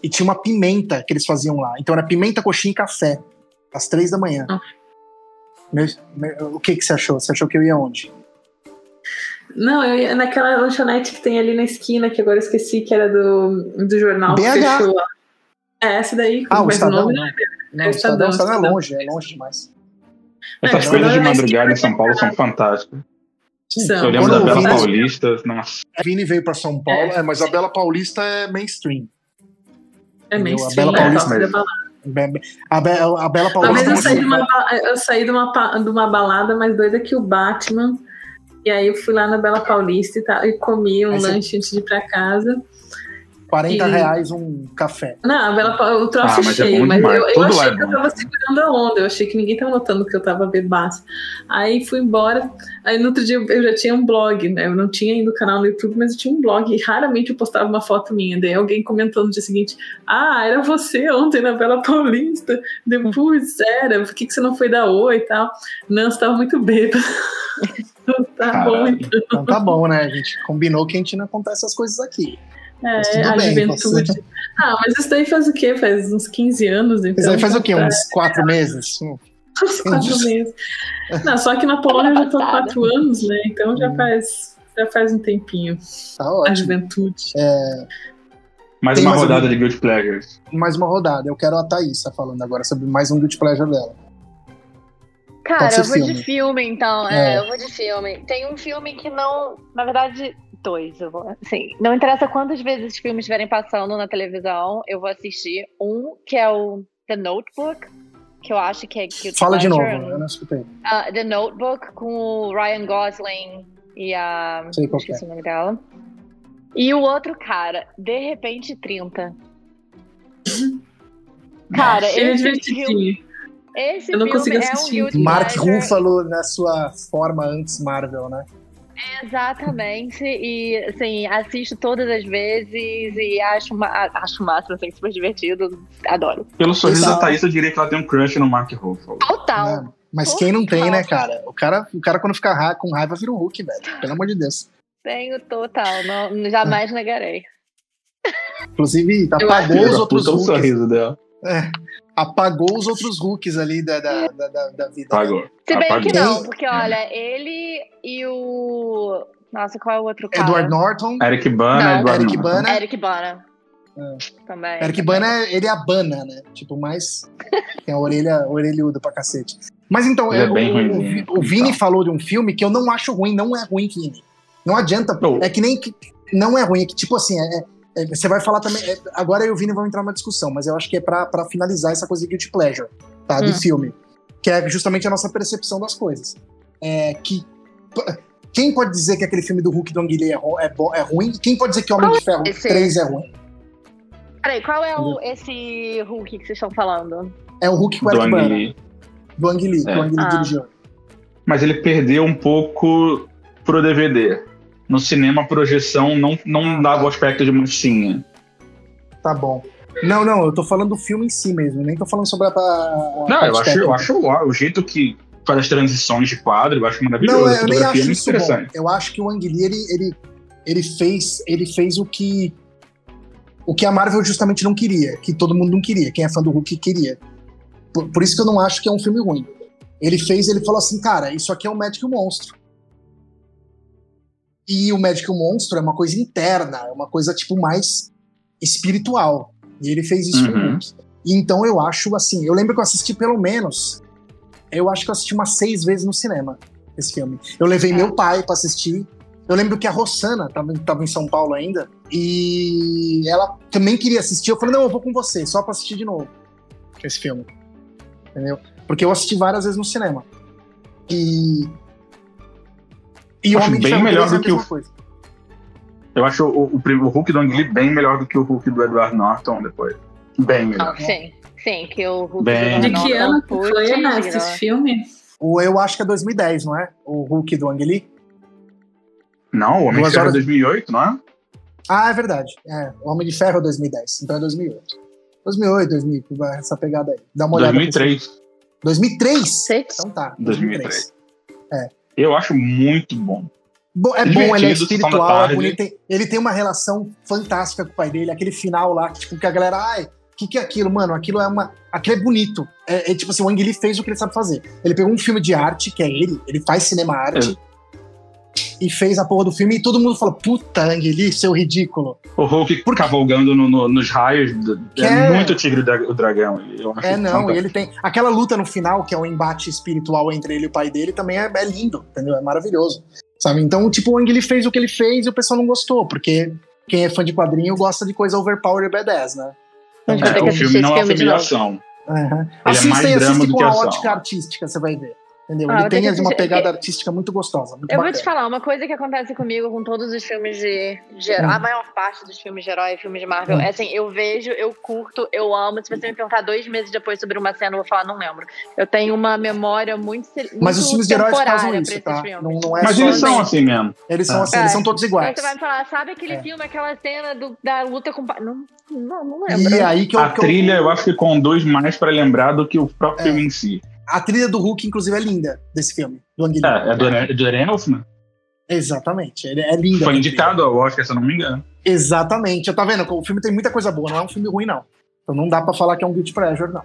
E tinha uma pimenta que eles faziam lá. Então era pimenta, coxinha e café. Às três da manhã. Ah. Meu- meu- o que, que você achou? Você achou que eu ia onde? Não, eu ia naquela lanchonete que tem ali na esquina, que agora eu esqueci, que era do, do jornal que BH. fechou lá. É, essa daí, Ah, o Estadão? nome Não, não não É o Estadão, Estadão, o Estadão é longe, é longe demais. Essas É, coisas de é madrugada em São Paulo são fantásticas. São. Eu lembro Quando da Bela vi- Paulista. Nossa, A Vini veio pra São Paulo, É. é, mas a Bela Paulista é mainstream. É A mainstream, Bela é, Paulista. Be- A, Be- a Bela Uma Paulista. vez eu saí, você- de uma, eu saí de uma, de uma balada mais doida que o Batman. E aí eu fui lá na Bela Paulista e, tal, e comi um Aí você- lanche antes de ir pra casa. 40 e- reais um café. Não, a Bela Pa- o troço Ah, mas é cheio, bom mas eu, eu achei é que eu bom. tava segurando a onda, eu achei que ninguém tava notando que eu tava bebaço. Aí fui embora, aí no outro dia eu já tinha um blog, né? Eu não tinha ainda o canal no YouTube, mas eu tinha um blog e raramente eu postava uma foto minha. Daí alguém comentou no dia seguinte: Ah, era você ontem na Bela Paulista. Depois, era, por que, que você não foi dar oi e tal? Não, você tava muito bêbado. [LAUGHS] tá bom, Caralho. então. Então tá bom, né? A gente combinou que a gente não acontece essas coisas aqui. É, a bem, juventude. você- Ah, mas isso daí faz o quê? Faz uns 15 anos, então. Mas aí faz o quê? tá- Uns quatro meses? [LAUGHS] Uns quatro meses. Não, só que na Polônia eu já tô há Passada. quatro anos, né? Então já Hum. faz, já faz um tempinho. Tá A ótimo. juventude. mais Tem uma mais rodada algum? de Guilty Pleasures. Mais uma rodada. Eu quero a Thaís tá falando agora sobre mais um guilty pleasure dela. Cara, eu vou filme. de filme, então. É. É. eu vou de filme. Tem um filme que não. Na verdade, dois. Eu vou, assim, não interessa quantas vezes os filmes estiverem passando na televisão, eu vou assistir. Um, que é o The Notebook, que eu acho que é. Guilty Fala de novo, eu não escutei. Ah, The Notebook com o Ryan Gosling e a. Sei qual que esqueci o nome dela. E o outro cara, De Repente 30. [LAUGHS] Cara, Ele é esse filme, divertidinho. esse Eu não filme consigo é um assistir. Mark. Ruffalo na sua forma antes Marvel, né? Exatamente, e assim, assisto todas as vezes e acho, ma acho massa, assim, super divertido, adoro. Pelo sorriso Exato. da Thaís, eu diria que ela tem um crush no Mark Ruffalo. Total. Né? Mas quem não tem, Total. né, cara? O cara, o cara quando fica ra com raiva vira um Hulk, velho. Pelo amor de Deus. Tenho total, não, jamais negarei. Inclusive, Eu apagou os outros Hulks. sorriso dela. É, apagou os outros Hulks ali da, da, da, da- da vida. Apagou. Se bem que Apagou. não, porque olha, ele e o. Nossa, qual é o outro cara? Edward Norton. Eric Bana, Não. Edward Eric Norton. Bana. Eric Bana. É. Também. Eric Bana, ele é a Bana, né? Tipo, mais. Tem a orelha orelhuda pra cacete. Mas então, é eu- o, o Vini então. falou de um filme que eu não acho ruim, não é ruim, Vini. Não adianta. Oh. É que nem. que- Não é ruim, é que, tipo assim, é- é- você vai falar também. é, agora eu e o Vini vão entrar numa discussão, mas eu acho que é pra, pra finalizar essa coisa de guilty pleasure, tá? De Hum. filme. Que é justamente a nossa percepção das coisas. É que. Quem pode dizer que aquele filme do Hulk do Anguilhe é, é, é ruim? Quem pode dizer que Homem de Ferro esse... 3 é ruim? Peraí, qual é o, esse Hulk que vocês estão falando? É o Hulk com do Anguilhe. Do Anguilhe, é. que o Anguilhe ah. dirigiu. Mas ele perdeu um pouco pro DVD. No cinema, a projeção não, não dava o aspecto de manchinha. Tá bom. Não, não, eu tô falando do filme em si mesmo, nem tô falando sobre a. a não, eu acho, eu acho o, o jeito que faz as transições de quadro, eu acho maravilhoso. Não, eu nem acho é isso bom. Eu acho que o Ang Lee, ele, ele, ele, fez, ele fez o que o que a Marvel justamente não queria, que todo mundo não queria, quem é fã do Hulk queria. Por, por isso que eu não acho que é um filme ruim. Ele fez, ele falou assim, cara, isso aqui é o Magic Monstro. E o Magic Monstro é uma coisa interna, é uma coisa tipo mais espiritual. E ele fez isso uhum. com o Hulk. E então eu acho assim, eu lembro que eu assisti pelo menos eu acho que eu assisti umas seis vezes no cinema esse filme. Eu levei é. meu pai para assistir. Eu lembro que a Rossana tava, tava em São Paulo ainda e ela também queria assistir. Eu falei, não, eu vou com você, só pra assistir de novo esse filme. Entendeu? Porque eu assisti várias vezes no cinema. E. E o Homem bem melhor do que o. Coisa. Eu acho o, o, o Hulk do Ang Lee bem melhor do que o Hulk do Edward Norton depois. Bem melhor. Ah, sim. Sim, que o Hulk Bem... De que ano foi, foi né, esse filme? O, eu acho que é 2010, não é? O Hulk do Ang Lee? Não, o Homem Duas de Ferro é 2008, não é? Ah, é verdade. É, o Homem de Ferro é 2010, então é 2008. 2008, 2000, essa pegada aí. Dá uma olhada. 2003. 2003? Então tá. 2003. 2003. É. Eu acho muito bom. Bo é bom, ele é espiritual, é bonito. Ele tem uma relação fantástica com o pai dele. Aquele final lá, tipo, que a galera, ai, o que, que é aquilo, mano? Aquilo é uma. Aquilo é bonito. É, é, tipo assim, o Ang Lee fez o que ele sabe fazer. Ele pegou um filme de arte, que é ele, ele faz cinema arte. E fez a porra do filme e todo mundo fala: Puta, Ang Lee, seu ridículo. O Hulk Porque... cavalgando no, no, nos raios. Do, é, é, muito Tigre do Dragão. é, não, e ele tem. Aquela luta no final, que é um embate espiritual entre ele e o pai dele, também é, é lindo, entendeu? É maravilhoso. Sabe? Então, tipo, o Ang Lee fez o que ele fez e o pessoal não gostou, porque quem é fã de quadrinho gosta de coisa overpower e badass, né? É, o filme não é uma filme de ação. Uhum. Ele assista é mais do que ação. ótica artística, você vai ver. Entendeu? Ah, ele tem uma pegada artística muito gostosa. Muito eu bacana. vou te falar, uma coisa que acontece comigo com todos os filmes de. de hum. A maior parte dos filmes de herói, filmes de Marvel, hum. é assim, eu vejo, eu curto, eu amo. Se você me perguntar dois meses depois sobre uma cena, eu vou falar, não lembro. Eu tenho uma memória muito. muito Mas os filmes de heróis fazem isso, tá? Não, não é Mas eles são assim mesmo. Eles são assim, é. eles são todos iguais. Então você vai me falar, sabe aquele é. filme, aquela cena do, da luta com. Não, não, não lembro. E aí que eu, a que trilha, eu... eu acho que conduz mais para lembrar do que o próprio é. filme em si. A trilha do Hulk, inclusive, é linda desse filme, do Ang É, é do, é do Eren Elfman. Exatamente, ele é linda. Foi indicado ao Oscar, se eu não me engano. Exatamente, eu tá vendo? O filme tem muita coisa boa, não é um filme ruim, não. Então não dá pra falar que é um guilty pleasure, não.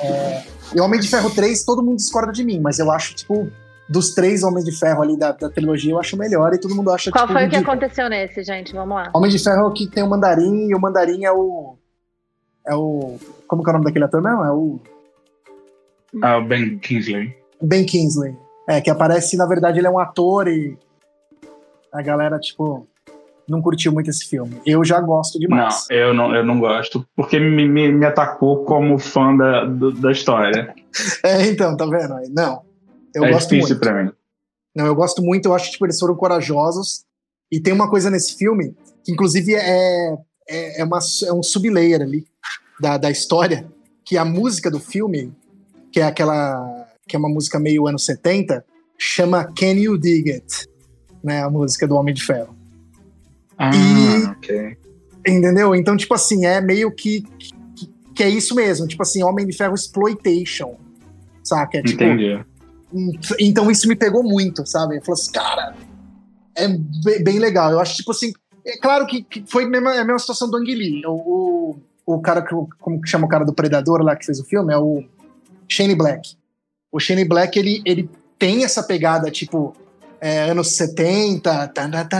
É... E Homem de Ferro 3, todo mundo discorda de mim, mas eu acho, tipo, dos três Homens de Ferro ali da, da trilogia, eu acho melhor e todo mundo acha Qual tipo, foi o que aconteceu nesse, gente? Vamos lá. Homem de Ferro é o que tem o Mandarim e o Mandarim é o. É o. Como que é o nome daquele ator mesmo? É o. Ah, o Ben Kingsley. Ben Kingsley. É, que aparece, na verdade, ele é um ator e a galera, tipo, não curtiu muito esse filme. Eu já gosto demais. Não, eu não, eu não gosto, porque me, me, me atacou como fã da, do, da história. [LAUGHS] É, então, tá vendo? Não, eu é gosto difícil muito. pra mim. Não, eu gosto muito, eu acho que tipo, eles foram corajosos. E tem uma coisa nesse filme, que inclusive é, é, é, uma, é um sublayer ali da, da história, que a música do filme que é aquela que é uma música meio anos 70, chama Can You Dig It, né, a música do Homem de Ferro. Ah, e, ok. Entendeu? Então, tipo assim, é meio que, que, que é isso mesmo, tipo assim, Homem de Ferro exploitation, saca? É, tipo, Entendi. Então isso me pegou muito, sabe? Eu falei assim, cara, é bem legal. Eu acho, tipo assim, é claro que, que foi a mesma, a mesma situação do Ang Lee. O, o, o cara, que, como que chama o cara do Predador lá que fez o filme? É o Shane Black. O Shane Black, ele, ele tem essa pegada, tipo, é, anos 70, tá, tá,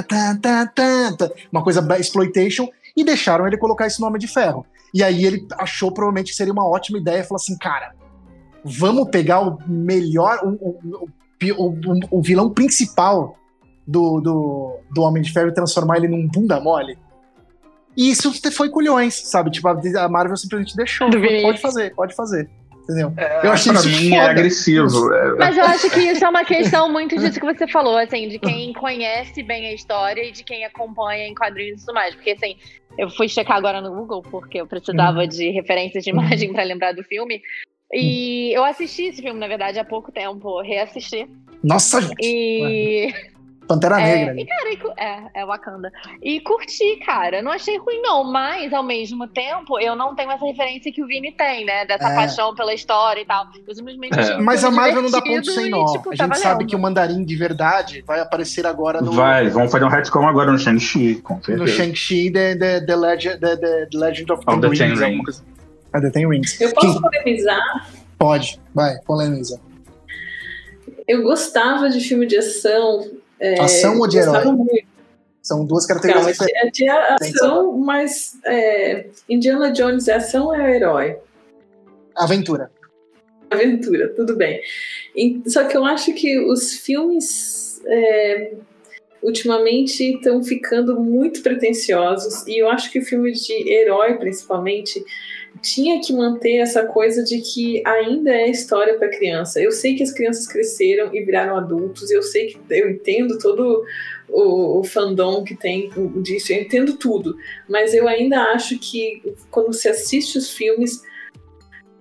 tá, uma coisa exploitation, e deixaram ele colocar esse nome de ferro. E aí ele achou provavelmente que seria uma ótima ideia, falou assim, cara, vamos pegar o melhor, o, o, o, o vilão principal do, do, do Homem de Ferro e transformar ele num bunda mole. E isso foi culhões, sabe? Tipo, a Marvel simplesmente deixou. Pode fazer, pode fazer. Entendeu? É, eu achei pra isso mim é foda. é agressivo. É. Mas eu acho que isso é uma questão muito disso que você falou, assim, de quem conhece bem a história e de quem acompanha em quadrinhos e tudo mais. Porque, assim, eu fui checar agora no Google, porque eu precisava uhum. de referências de imagem para lembrar do filme. E eu assisti esse filme, na verdade, há pouco tempo, reassisti. Nossa, gente! E. Pantera é, Negra. E, cara, é, é Wakanda. E curti, cara. Não achei ruim, não. Mas, ao mesmo tempo, eu não tenho essa referência que o Vini tem, né? Dessa é. paixão pela história e tal. Eu simplesmente é. Mas a Marvel não dá ponto sem nó. E, tipo, a gente tá sabe que o mandarim de verdade vai aparecer agora no. Vai, vamos fazer um retcon agora no Shang-Chi, No Shang-Chi, the, the, the, Legend, the, the Legend of oh, the. Ten Rings. Ah, the Ten Rings. Eu posso polemizar? Pode, vai, polemiza. Eu gostava de filme de ação é, ação ou de herói? Muito. São duas características Não, é de ação, mas é, Indiana Jones é ação ou é herói? Aventura. Aventura, tudo bem. Só que eu acho que os filmes é, ultimamente estão ficando muito pretensiosos e eu acho que o filme de herói, principalmente, tinha que manter essa coisa de que ainda é história para criança. Eu sei que as crianças cresceram e viraram adultos, eu sei que eu entendo todo o, o fandom que tem disso, eu entendo tudo, mas eu ainda acho que quando se assiste os filmes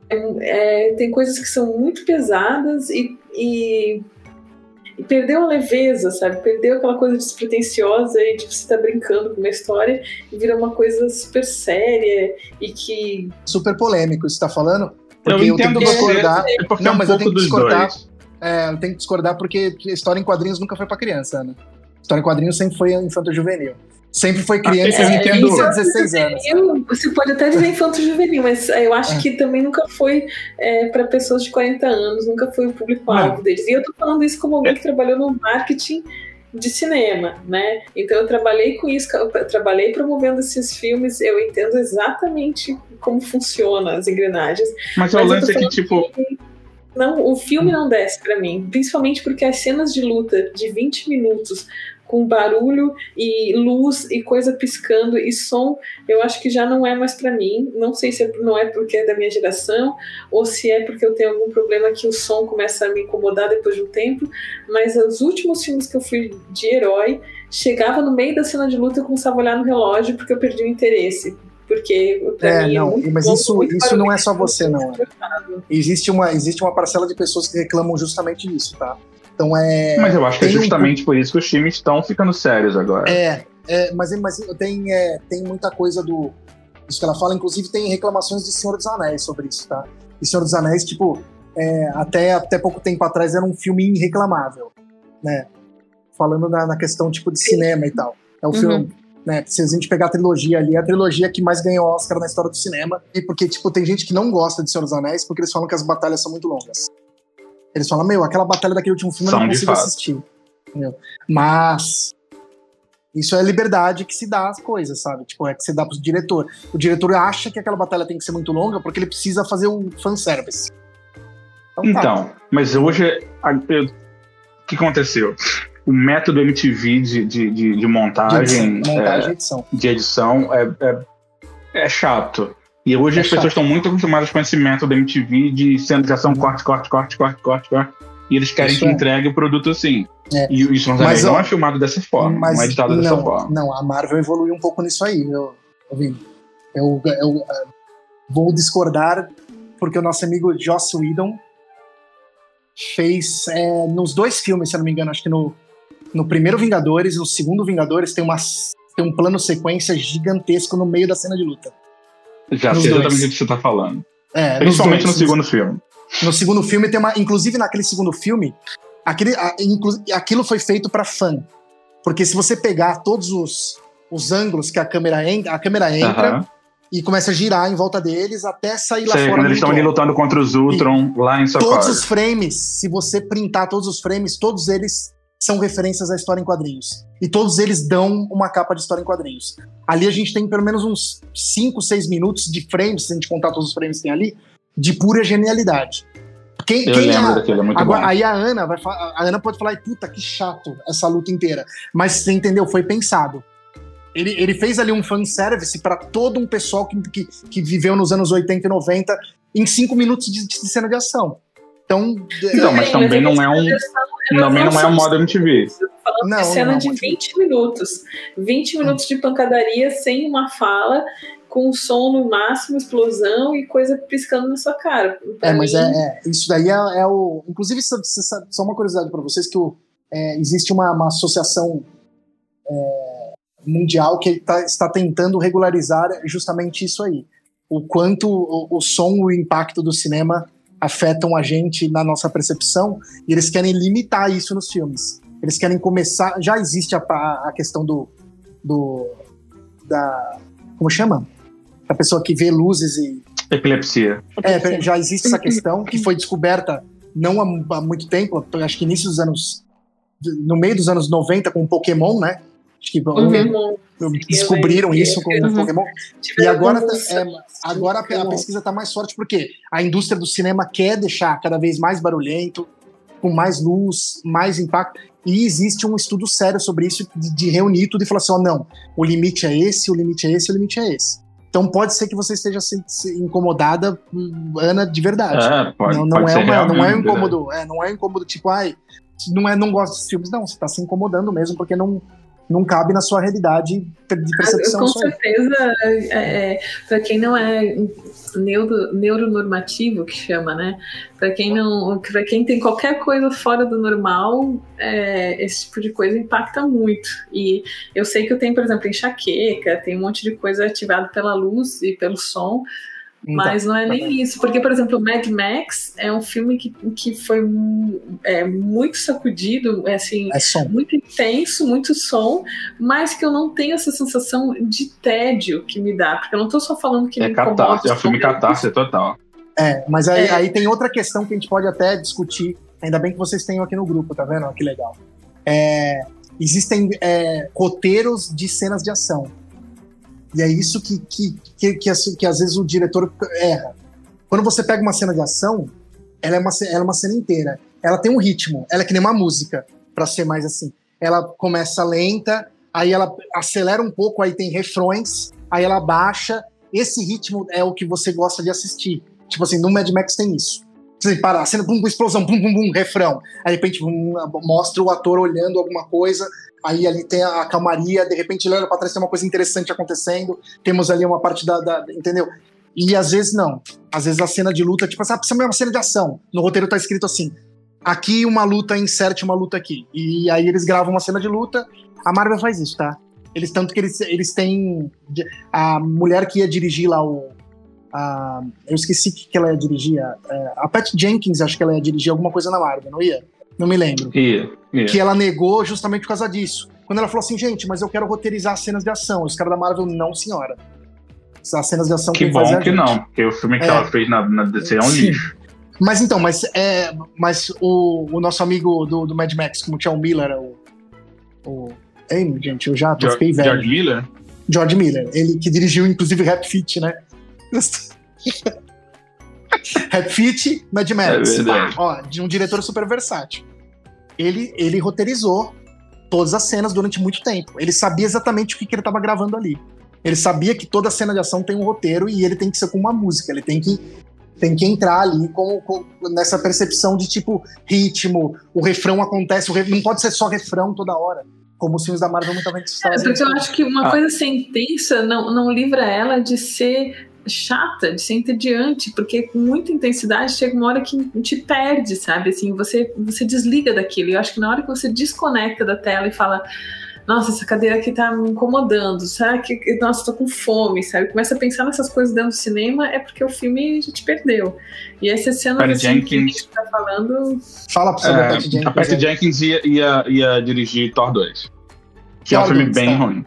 é, é tem coisas que são muito pesadas e, e e perdeu a leveza, sabe? Perdeu aquela coisa despretensiosa e tipo, você tá brincando com uma história e vira uma coisa super séria e que. Super polêmico, você tá falando? Porque eu, eu tenho que discordar. É não, mas um eu tenho que discordar. É, eu tenho que discordar porque história em quadrinhos nunca foi pra criança, né? História em quadrinhos sempre foi infanto-juvenil. Sempre foi criança é, de 15 a 16 anos. Você pode até dizer infanto juvenil, mas eu acho é. que também nunca foi é, para pessoas de 40 anos, nunca foi o público-alvo deles. E eu tô falando isso como alguém que trabalhou no marketing de cinema, né? Então eu trabalhei com isso, eu trabalhei promovendo esses filmes, eu entendo exatamente como funciona as engrenagens. Mas, mas o lance é que, tipo. Que, não, o filme não desce para mim, principalmente porque as cenas de luta de 20 minutos com barulho e luz e coisa piscando e som, eu acho que já não é mais para mim. Não sei se é, não é porque é da minha geração ou se é porque eu tenho algum problema que o som começa a me incomodar depois de um tempo, mas os últimos filmes que eu fui de herói, chegava no meio da cena de luta e começava a olhar no relógio porque eu perdi o interesse porque pra é, mim é não, é mas bom, isso, isso não é só você não. Existe uma existe uma parcela de pessoas que reclamam justamente disso, tá? Então é. Mas eu acho que é justamente um... por isso que os times estão ficando sérios agora. É, é mas, mas tem, é, tem muita coisa do. Isso que ela fala, inclusive tem reclamações de Senhor dos Anéis sobre isso, tá? E Senhor dos Anéis, tipo, é, até, até pouco tempo atrás era um filme irreclamável, né? Falando na, na questão, tipo, de cinema e tal. É o uhum. filme, né? Se a gente pegar a trilogia ali, é a trilogia que mais ganhou Oscar na história do cinema. E porque, tipo, tem gente que não gosta de Senhor dos Anéis porque eles falam que as batalhas são muito longas. Eles falam, meu, aquela batalha daquele último filme eu não consigo assistir. Entendeu? Mas isso é liberdade que se dá às coisas, sabe? Tipo, é que se dá pro diretor. O diretor acha que aquela batalha tem que ser muito longa porque ele precisa fazer um fanservice. Então, então tá. mas hoje, o que aconteceu? O método MTV de, de, de, de montagem, de edição, montagem é, edição. de edição é, é, é chato. E hoje é as chato. pessoas estão muito acostumadas com esse método MTV de centrização, corte, corte, corte, corte, corte, corte. E eles querem isso que é. entregue o produto assim. É. E isso não, mas, não é filmado dessa forma, mas, não é editado não, dessa forma. Não, a Marvel evoluiu um pouco nisso aí, meu, eu, eu, eu vou discordar porque o nosso amigo Joss Whedon fez é, nos dois filmes, se eu não me engano, acho que no, no primeiro Vingadores e no segundo Vingadores tem, uma, tem um plano sequência gigantesco no meio da cena de luta. Já sei exatamente o que você tá falando. É, Principalmente dois, no segundo filme. No segundo filme tem uma. Inclusive, naquele segundo filme, aquele, a, inclu, aquilo foi feito para fã. Porque se você pegar todos os, os ângulos que a câmera, en, a câmera entra. Uh -huh. E começa a girar em volta deles até sair lá Sei, fora. Quando eles estão ali lutando contra os Ultron e lá em Socorro. Todos os frames, se você printar todos os frames, todos eles são referências à história em quadrinhos. E todos eles dão uma capa de história em quadrinhos. Ali a gente tem pelo menos uns 5, 6 minutos de frames, se a gente contar todos os frames que tem ali, de pura genialidade. Quem, Eu quem lembro é, daquele, é muito agora, bom. Aí a Ana, vai, a Ana pode falar, puta, que chato essa luta inteira. Mas você entendeu? Foi pensado. Ele, ele fez ali um fanservice para todo um pessoal que, que, que, viveu nos anos 80 e 90 em cinco minutos de, de cena de ação. Então, então mas também não é um. Também não é um modo MTV. Não, de cena não, de 20 minutos. 20 minutos de pancadaria sem uma fala, com som no máximo, explosão e coisa piscando na sua cara. Pra é, mim... mas é, é, isso daí é, é, o. Inclusive, só uma curiosidade para vocês: que o, é, existe uma, uma associação é, mundial que tá, está tentando regularizar justamente isso aí. O quanto o, o som e o impacto do cinema afetam a gente na nossa percepção, e eles querem limitar isso nos filmes. Eles querem começar. Já existe a, a questão do. do da. Como chama? A pessoa que vê luzes e. Epilepsia. É, já existe essa questão que foi descoberta não há, há muito tempo, acho que início dos anos. No meio dos anos 90 com o Pokémon, né? Acho que uhum. descobriram isso com uhum. Pokémon. E agora, é, agora a, pesquisa está mais forte porque a indústria do cinema quer deixar cada vez mais barulhento, com mais luz, mais impacto. E existe um estudo sério sobre isso, de, de reunir tudo e falar assim: ó, oh, não, o limite é esse, o limite é esse, o limite é esse. Então pode ser que você esteja se, se incomodada, Ana, de verdade. É, pode, não, não pode é uma, não é um incômodo, é, não é um incômodo tipo, ai, não é não gosto dos filmes, não, você está se incomodando mesmo porque não não cabe na sua realidade de percepção. Com certeza, é, é, para quem não é neuro, neuronormativo, que chama, né? Para quem não, para quem tem qualquer coisa fora do normal, é, esse tipo de coisa impacta muito. E eu sei que eu tenho, por exemplo, enxaqueca, tem um monte de coisa ativada pela luz e pelo som. Então, Mas não é nem tá isso, porque, por exemplo, Mad Max é um filme que, que foi é, muito sacudido, é, assim, é muito intenso, muito som, mas que eu não tenho essa sensação de tédio que me dá, porque eu não estou só falando que é me catarse, É um filme catarse total. É, mas aí, é. aí tem outra questão que a gente pode até discutir, ainda bem que vocês têm aqui no grupo, tá vendo? Que legal. É, existem é, roteiros de cenas de ação. E é isso que, que, que, que, que, às vezes o diretor erra. Quando você pega uma cena de ação, ela é uma, ela é uma cena inteira. Ela tem um ritmo, ela é que nem uma música, para ser mais assim. Ela começa lenta, aí ela acelera um pouco, aí tem refrões, aí ela baixa. Esse ritmo é o que você gosta de assistir. Tipo assim, no Mad Max tem isso. Você para, a cena, pum, explosão, pum, pum, pum, refrão. Aí de repente mostra o ator olhando alguma coisa, aí ali tem a calmaria, de repente ele olha para trás, tem uma coisa interessante acontecendo, temos ali uma parte da, da, entendeu? E às vezes não. Às vezes a cena de luta, tipo, sabe, é uma cena de ação. No roteiro tá escrito assim: aqui uma luta, inserte uma luta aqui. E aí eles gravam uma cena de luta. A Marvel faz isso, tá? Eles tanto que eles, eles têm a mulher que ia dirigir lá o a, eu esqueci que, que ela ia dirigir. A, é, a Pat Jenkins, acho que ela ia dirigir alguma coisa na Marvel, não ia? Não me lembro. Ia, ia. Que ela negou justamente por causa disso. Quando ela falou assim, gente, mas eu quero roteirizar cenas de ação. Os caras da Marvel, não, senhora. As cenas de ação que bom que gente. não, porque o filme que é. ela fez na, na DC é um Sim. lixo. Mas então, mas, é, mas o, o nosso amigo do, do Mad Max, como tinha o Miller, o, o. Ei, gente, eu já George, fiquei velho. George Miller? George Miller, ele que dirigiu inclusive Rap Fit, né? Rap Fit, Mad Max. É Ó, de um diretor super versátil. Ele, ele roteirizou todas as cenas durante muito tempo. Ele sabia exatamente o que, que ele estava gravando ali. Ele sabia que toda cena de ação tem um roteiro e ele tem que ser com uma música. Ele tem que, tem que entrar ali com, com nessa percepção de tipo ritmo. O refrão acontece, o não pode ser só refrão toda hora como os filmes da Marvel muitas vezes fazem. É, porque eu acho que uma ah. coisa ser intensa não, não livra ela de ser chata, de ser entediante, porque com muita intensidade chega uma hora que te perde, sabe? Assim, você, você desliga daquilo. E eu acho que na hora que você desconecta da tela e fala. Nossa, essa cadeira aqui tá me incomodando. Será que. Nossa, tô com fome, sabe? Começa a pensar nessas coisas dentro do cinema, é porque o filme já te perdeu. E essa cena assim, Jenkins, que a gente tá falando. Fala pra você, é, Patty Jenkins. A Patty Jenkins ia, ia, ia dirigir Thor 2. Que Thor é um filme 2, bem tá. ruim.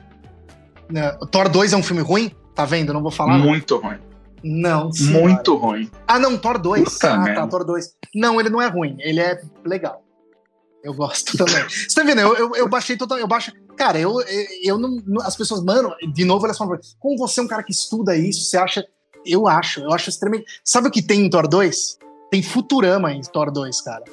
Thor 2 é um filme ruim? Tá vendo? Não vou falar. Muito ruim. Não, senhora. Muito ruim. Ah, não, Thor 2. Puta ah, merda. tá, Thor 2. Não, ele não é ruim, ele é legal. Eu gosto [LAUGHS] também. Você tá vendo? Eu, eu, eu baixei total. Eu baixo. Cara, eu, eu, eu não. As pessoas, mano, de novo elas falam, como você é um cara que estuda isso, você acha. Eu acho, eu acho extremamente. Sabe o que tem em Thor 2? Tem Futurama em Thor 2, cara.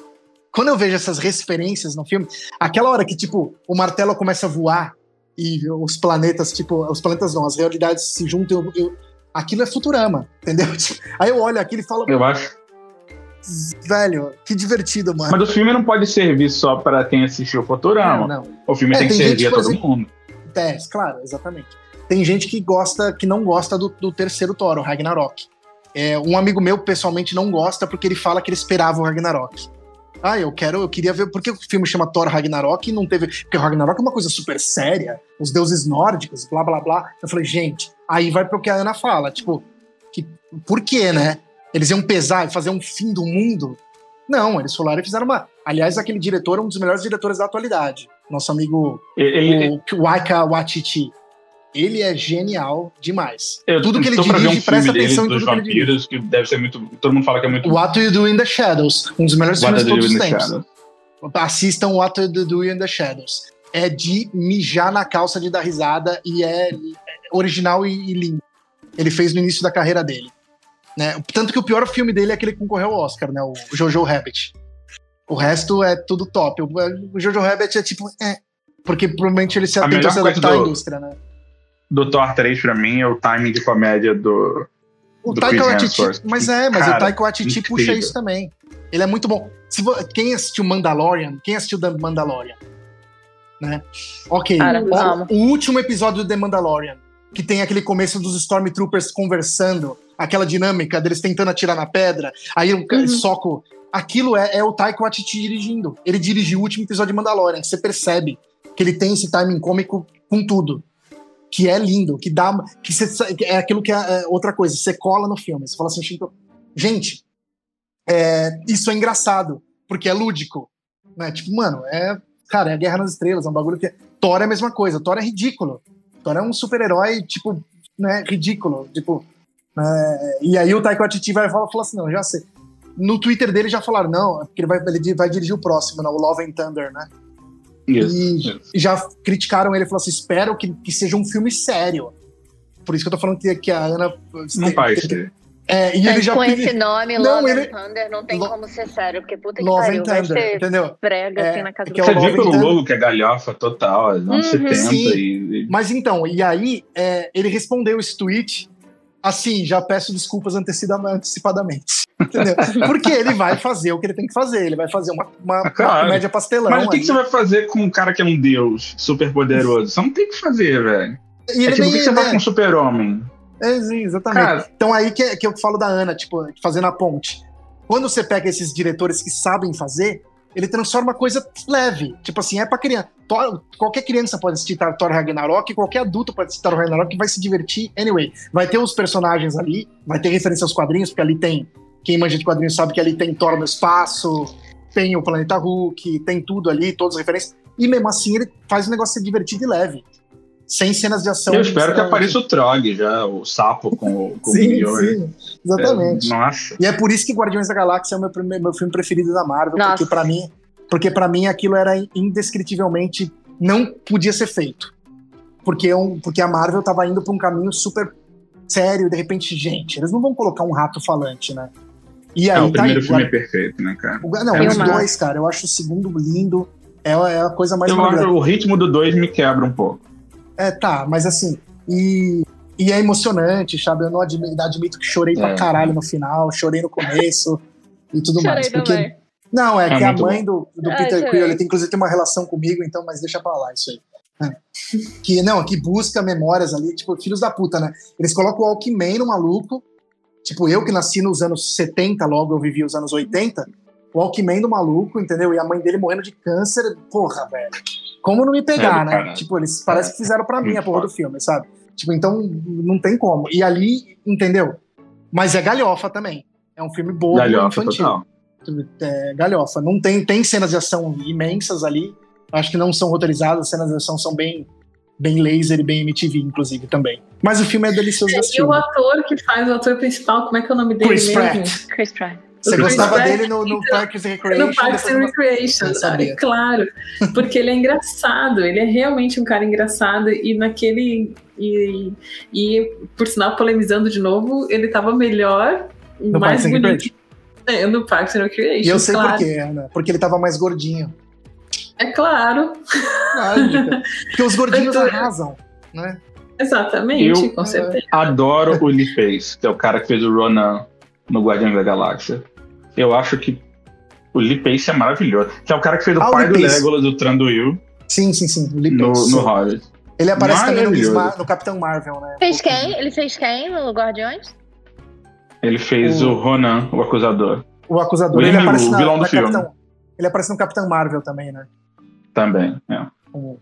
Quando eu vejo essas referências no filme, aquela hora que, tipo, o martelo começa a voar e os planetas, tipo, os planetas não, as realidades se juntam, eu, eu Aquilo é Futurama, entendeu? [LAUGHS] Aí eu olho aquilo e falo. Eu acho. Velho, que divertido, mano. Mas o filme não pode servir só para quem assistiu Futurama. Não, não. O filme é, tem que tem servir a todo exemplo, mundo. É, claro, exatamente. Tem gente que gosta, que não gosta do, do terceiro Thor, o Ragnarok. É, um amigo meu pessoalmente não gosta porque ele fala que ele esperava o Ragnarok. Ah, eu quero, eu queria ver. Por que o filme chama Thor Ragnarok e não teve. Porque Ragnarok é uma coisa super séria, os deuses nórdicos, blá blá blá. Eu falei, gente, aí vai pro que a Ana fala, tipo, que, por quê, né? Eles iam pesar e fazer um fim do mundo? Não, eles falaram e fizeram uma. Aliás, aquele diretor é um dos melhores diretores da atualidade. Nosso amigo ele, o Waika Watiti. Ele é genial demais. Eu, tudo que ele dirige, um presta atenção em tudo vampiros, que ele dirige. que deve ser muito. Todo mundo fala que é muito. What Do You Do in the Shadows, um dos melhores What filmes de todos os tempos. Shadows. Assistam What Do You Do in the Shadows. É de mijar na calça de dar risada e é original e, e lindo. Ele fez no início da carreira dele. Né? Tanto que o pior filme dele é aquele que concorreu ao Oscar, né? O Jojo Rabbit. O resto é tudo top. O, Jojo Rabbit é tipo, é, porque provavelmente ele se atenta a se adaptar à indústria, né? Do Thor 3 pra mim é o timing de comédia do. O Taika Waititi, mas é, mas Cara, o Taika Waititi puxa isso também. Ele é muito bom. Se vo, quem assistiu Mandalorian, quem assistiu The Mandalorian, né? Ok. Cara, o, o, último episódio do The Mandalorian, que tem aquele começo dos Stormtroopers conversando, aquela dinâmica deles tentando atirar na pedra, aí o uhum. soco. Aquilo é, é o Taika Waititi dirigindo. Ele dirigiu o último episódio de Mandalorian. Você percebe que ele tem esse timing cômico com tudo que é lindo, que dá. que é aquilo que é, é, outra coisa, você cola no filme. Você fala assim, gente, é, isso é engraçado, porque é lúdico. Né? Tipo, mano, é. Cara, é a Guerra nas Estrelas, é um bagulho que. Thor é a mesma coisa, Thor é ridículo. Thor é um super-herói, tipo, né, ridículo. Tipo. É, e aí o Taika Waititi vai falar, falar assim, não, já sei. No Twitter dele já falaram, não, porque ele vai, ele vai dirigir o próximo, né, o Love and Thunder, né? Isso, e já criticaram ele, falou assim: espero que, que seja um filme sério. Por isso que eu tô falando que, que a Ana. Não vai ser. É, e ele já com esse nome, não, Love ele... Thunder, não tem Lo... como ser sério, porque puta que Love pariu, Thunder, vai entendeu? prega é, assim na casa é do Você viu pelo logo que é galhofa total, anos uhum. 70 e... Mas então, e aí é, ele respondeu esse tweet assim, já peço desculpas antecipadamente. [LAUGHS] Entendeu? Porque ele vai fazer o que ele tem que fazer. Ele vai fazer uma, uma, claro. uma comédia pastelão. Mas o que, que, você vai fazer com um cara que é um deus super poderoso? Você não tem que fazer, velho. E é tipo, o que você né? vai com um super-homem? É, sim, exatamente. Cara, então aí que, que eu falo da Ana, tipo, fazendo a ponte. Quando você pega esses diretores que sabem fazer, ele transforma coisa leve. Tipo assim, é pra criança. Thor, qualquer criança pode assistir Thor Ragnarok, qualquer adulto pode assistir Thor Ragnarok e vai se divertir. Anyway, vai ter os personagens ali, vai ter referência aos quadrinhos, porque ali tem. Quem manja de quadrinhos sabe que ali tem Thor no espaço, tem o Planeta Hulk, tem tudo ali, todas as referências. E mesmo assim ele faz o negócio ser divertido e leve sem cenas de ação. Eu espero que apareça o Trog já, o sapo com, com sim, o Sim, exatamente. É, nossa. E é por isso que Guardiões da Galáxia é o meu, primeiro, meu filme preferido da Marvel, nossa. porque para mim, porque para mim aquilo era indescritivelmente não podia ser feito. Porque, eu, porque a Marvel tava indo para um caminho super sério, e de repente, gente, eles não vão colocar um rato falante, né? E aí, é, o tá primeiro aí, filme é perfeito, né, cara? O, não, é os dois, cara, eu acho o segundo lindo. É, é a coisa mais. Eu, o ritmo do dois me quebra um pouco. É, tá, mas assim, e, e é emocionante, sabe? Eu não admito, admito que chorei é. pra caralho no final, chorei no começo e tudo [LAUGHS] chorei mais. Porque, também. Não, é, é que a mãe do, do ah, Peter Quill, ele tem, inclusive tem uma relação comigo, então, mas deixa pra lá isso aí. É. Que, não, que busca memórias ali, tipo, filhos da puta, né? Eles colocam o Walkman no maluco, tipo, eu que nasci nos anos 70, logo eu vivi os anos 80, o Walkman do maluco, entendeu? E a mãe dele morrendo de câncer, porra, velho como não me pegar, é, né? Cara. Tipo, eles parece é. que fizeram para mim a porra do filme, sabe? Tipo, então não tem como. E ali, entendeu? Mas é galhofa também. É um filme bobo galhofa, infantil. Total. É, galhofa. Não tem, tem cenas de ação imensas ali. Acho que não são roteirizadas, as cenas de ação são bem bem laser e bem MTV, inclusive, também. Mas o filme é delicioso é, E o ator que faz o ator principal, como é que é o nome dele Chris mesmo? Pratt. Chris Pratt. Você gostava dele no, no Parks and Recreation? No Parks and Recreation, sabe? Claro. Porque ele é engraçado, ele é realmente um cara engraçado e naquele. E, e por sinal, polemizando de novo, ele tava melhor, no mais Parks bonito. É, no Parks and Recreation. E eu sei claro. por quê, Ana. Porque ele tava mais gordinho. É claro. Lógico. Porque os gordinhos [LAUGHS] tô... arrasam, né? Exatamente, Eu- com certeza. Adoro o Lee Pace, que é o cara que fez o Ronan no Guardiões da Galáxia. Eu acho que o Lee Pace é maravilhoso. Que é o cara que fez o Ah, pai do. Legolas, do Tranduil, Sim, sim, sim. o Lee no, Pace. no Hobbit. Ele aparece também no, no Capitão Marvel, né? Fez quem? Ele fez quem no Guardiões? Ele fez O- o Ronan, o acusador, O acusador. William ele aparece Lu, na, vilão do filme. Capitão. Ele aparece no Capitão Marvel também, né? também. é.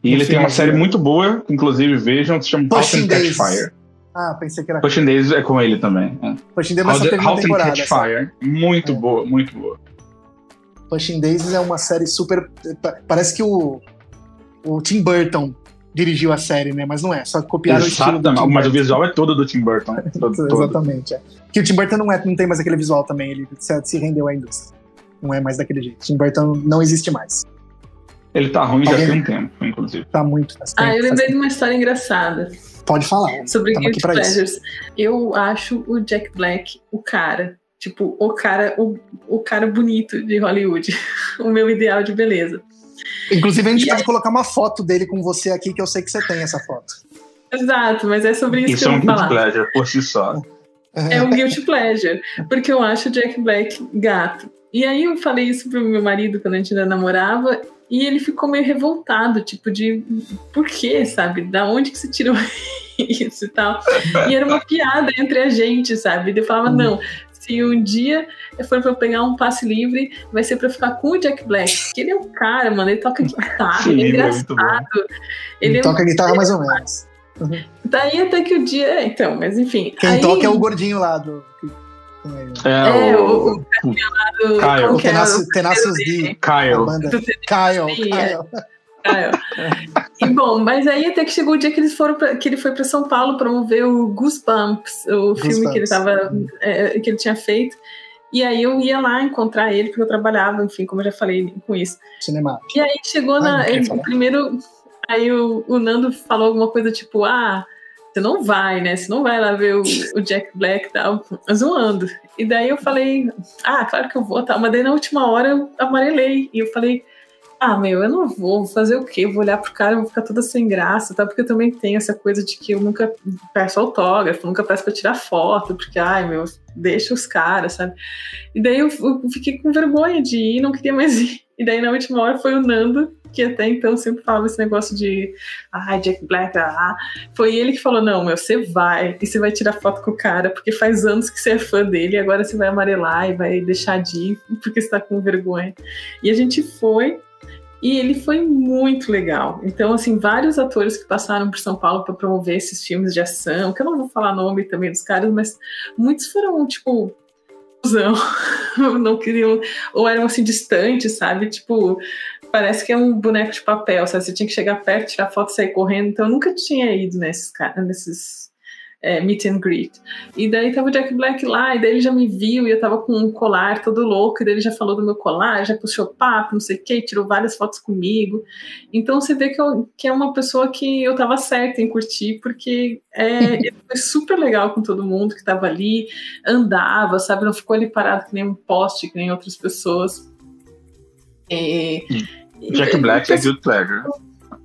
E ele tem uma série muito boa, inclusive vejam, que se chama Pushing Catch. Fire. Ah, pensei que era. Pushing Days é com ele também. É. Pushing Days, só teve uma temporada. Catch. Fire. Muito É. boa, muito boa. Pushing Days é uma série super. pa- Parece que o, o Tim Burton dirigiu a série, né? Mas não é, só copiaram o estilo do Exatamente. Tim Mas o Burton. visual é todo do Tim Burton. Todo, [LAUGHS] todo. Exatamente, é. Que o Tim Burton não, é, não tem mais aquele visual também, ele se, se rendeu à indústria. Não é mais daquele jeito. Tim Burton não existe mais. Ele tá ruim já Alguém- tem um tempo, inclusive. Tá muito. Faz Ah, eu faz lembrei de uma história engraçada Pode falar. sobre aqui Guilty isso. Pleasures. Eu acho o Jack Black o cara. Tipo, o cara, o, o cara bonito de Hollywood. [LAUGHS] o meu ideal de beleza. Inclusive, a gente E pode colocar uma foto dele com você aqui, que eu sei que você tem essa foto. Exato, mas é sobre isso, Isso que é eu um vou guilty falar. pleasure por si só. É um guilty pleasure, porque eu acho o Jack Black gato. E aí eu falei isso pro meu marido quando a gente ainda namorava, e ele ficou meio revoltado, tipo, de por quê, sabe? Da onde que você tirou [LAUGHS] isso e tal? E era uma piada entre a gente, sabe? E eu falava, não, se um dia for pra eu pegar um passe livre, vai ser pra eu ficar com o Jack Black. Porque ele é um cara, mano, ele toca [LAUGHS] guitarra, Sim, ele é ele é engraçado. Ele é Toca guitarra mais ou menos. Daí até que o dia. é, Então, mas enfim. Quem aí, toca é o gordinho lá do. com ele. É, É, o, o- o Caio. O que era? Tenacious, D. A Kyle. banda. Ah, é. E bom, mas aí até que chegou o dia que eles foram pra, que ele foi para São Paulo promover o Goosebumps, o filme que ele Goosebumps. tava é, que ele tinha feito. E aí eu ia lá encontrar ele porque eu trabalhava, enfim, como eu já falei com isso. Cinema. E aí chegou Ai, na ele- primeiro aí o, o Nando falou alguma coisa tipo, ah, você não vai, né? Você não vai lá ver o, o Jack Black e tal, zoando. E daí eu falei, ah, claro que eu vou, tal. Mas daí na última hora eu amarelei. E eu falei, ah, meu, eu não vou, vou fazer o quê? Eu vou olhar pro cara, vou ficar toda sem graça, tá? Porque eu também tenho essa coisa de que eu nunca peço autógrafo, nunca peço pra tirar foto, porque, ai, meu, deixa os caras, sabe? E daí eu, eu fiquei com vergonha de ir, não queria mais [LAUGHS] ir. E daí na última hora foi o Nando, que até então sempre falava esse negócio de, ai, Jack Black, ah. Foi ele que falou: não, meu, você vai e você vai tirar foto com o cara, porque faz anos que você é fã dele, e agora você vai amarelar e vai deixar de ir porque você tá com vergonha. E a gente foi. E ele foi muito legal. Então, assim, vários atores que passaram por São Paulo para promover esses filmes de ação, que eu não vou falar nome também dos caras, mas muitos foram, tipo, cuzão. [LAUGHS] não queriam, ou eram assim distantes, sabe? Tipo, parece que é um boneco de papel, sabe? Você tinha que chegar perto, tirar foto e sair correndo. Então, eu nunca tinha ido nesses, nesses é, meet and greet. E daí tava o Jack Black lá, e daí ele já me viu, e eu tava com um colar todo louco, e daí ele já falou do meu colar, já puxou papo, não sei o que, tirou várias fotos comigo. Então você vê que, eu- que é uma pessoa que eu tava certa em curtir, porque é, [LAUGHS] foi super legal com todo mundo que tava ali, andava, sabe? Não ficou ali parado que nem um poste, que nem outras pessoas. É, Jack Black é Guilty Pleasure.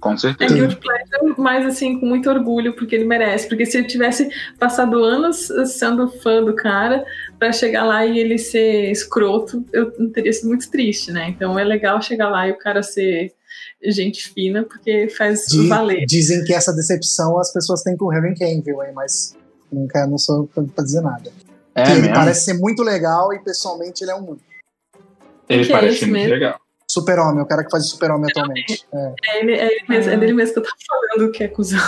Com é certeza. Guilty Pleasure, mas assim, com muito orgulho, porque ele merece. Porque se ele tivesse passado anos sendo fã do cara, pra chegar lá e ele ser escroto, eu teria sido muito triste, né? Então é legal chegar lá e o cara ser gente fina, porque faz Di- valer. Dizem que essa decepção as pessoas têm com o Harry Cavill, hein? Mas nunca não sou pra dizer nada. É ele parece ser muito legal e pessoalmente ele é um Ele que é parece esse muito mesmo? legal. Super-homem, o cara que faz o super-homem atualmente. É. É, ele, é, ele mesmo, é dele mesmo que eu tava falando que é cuzão.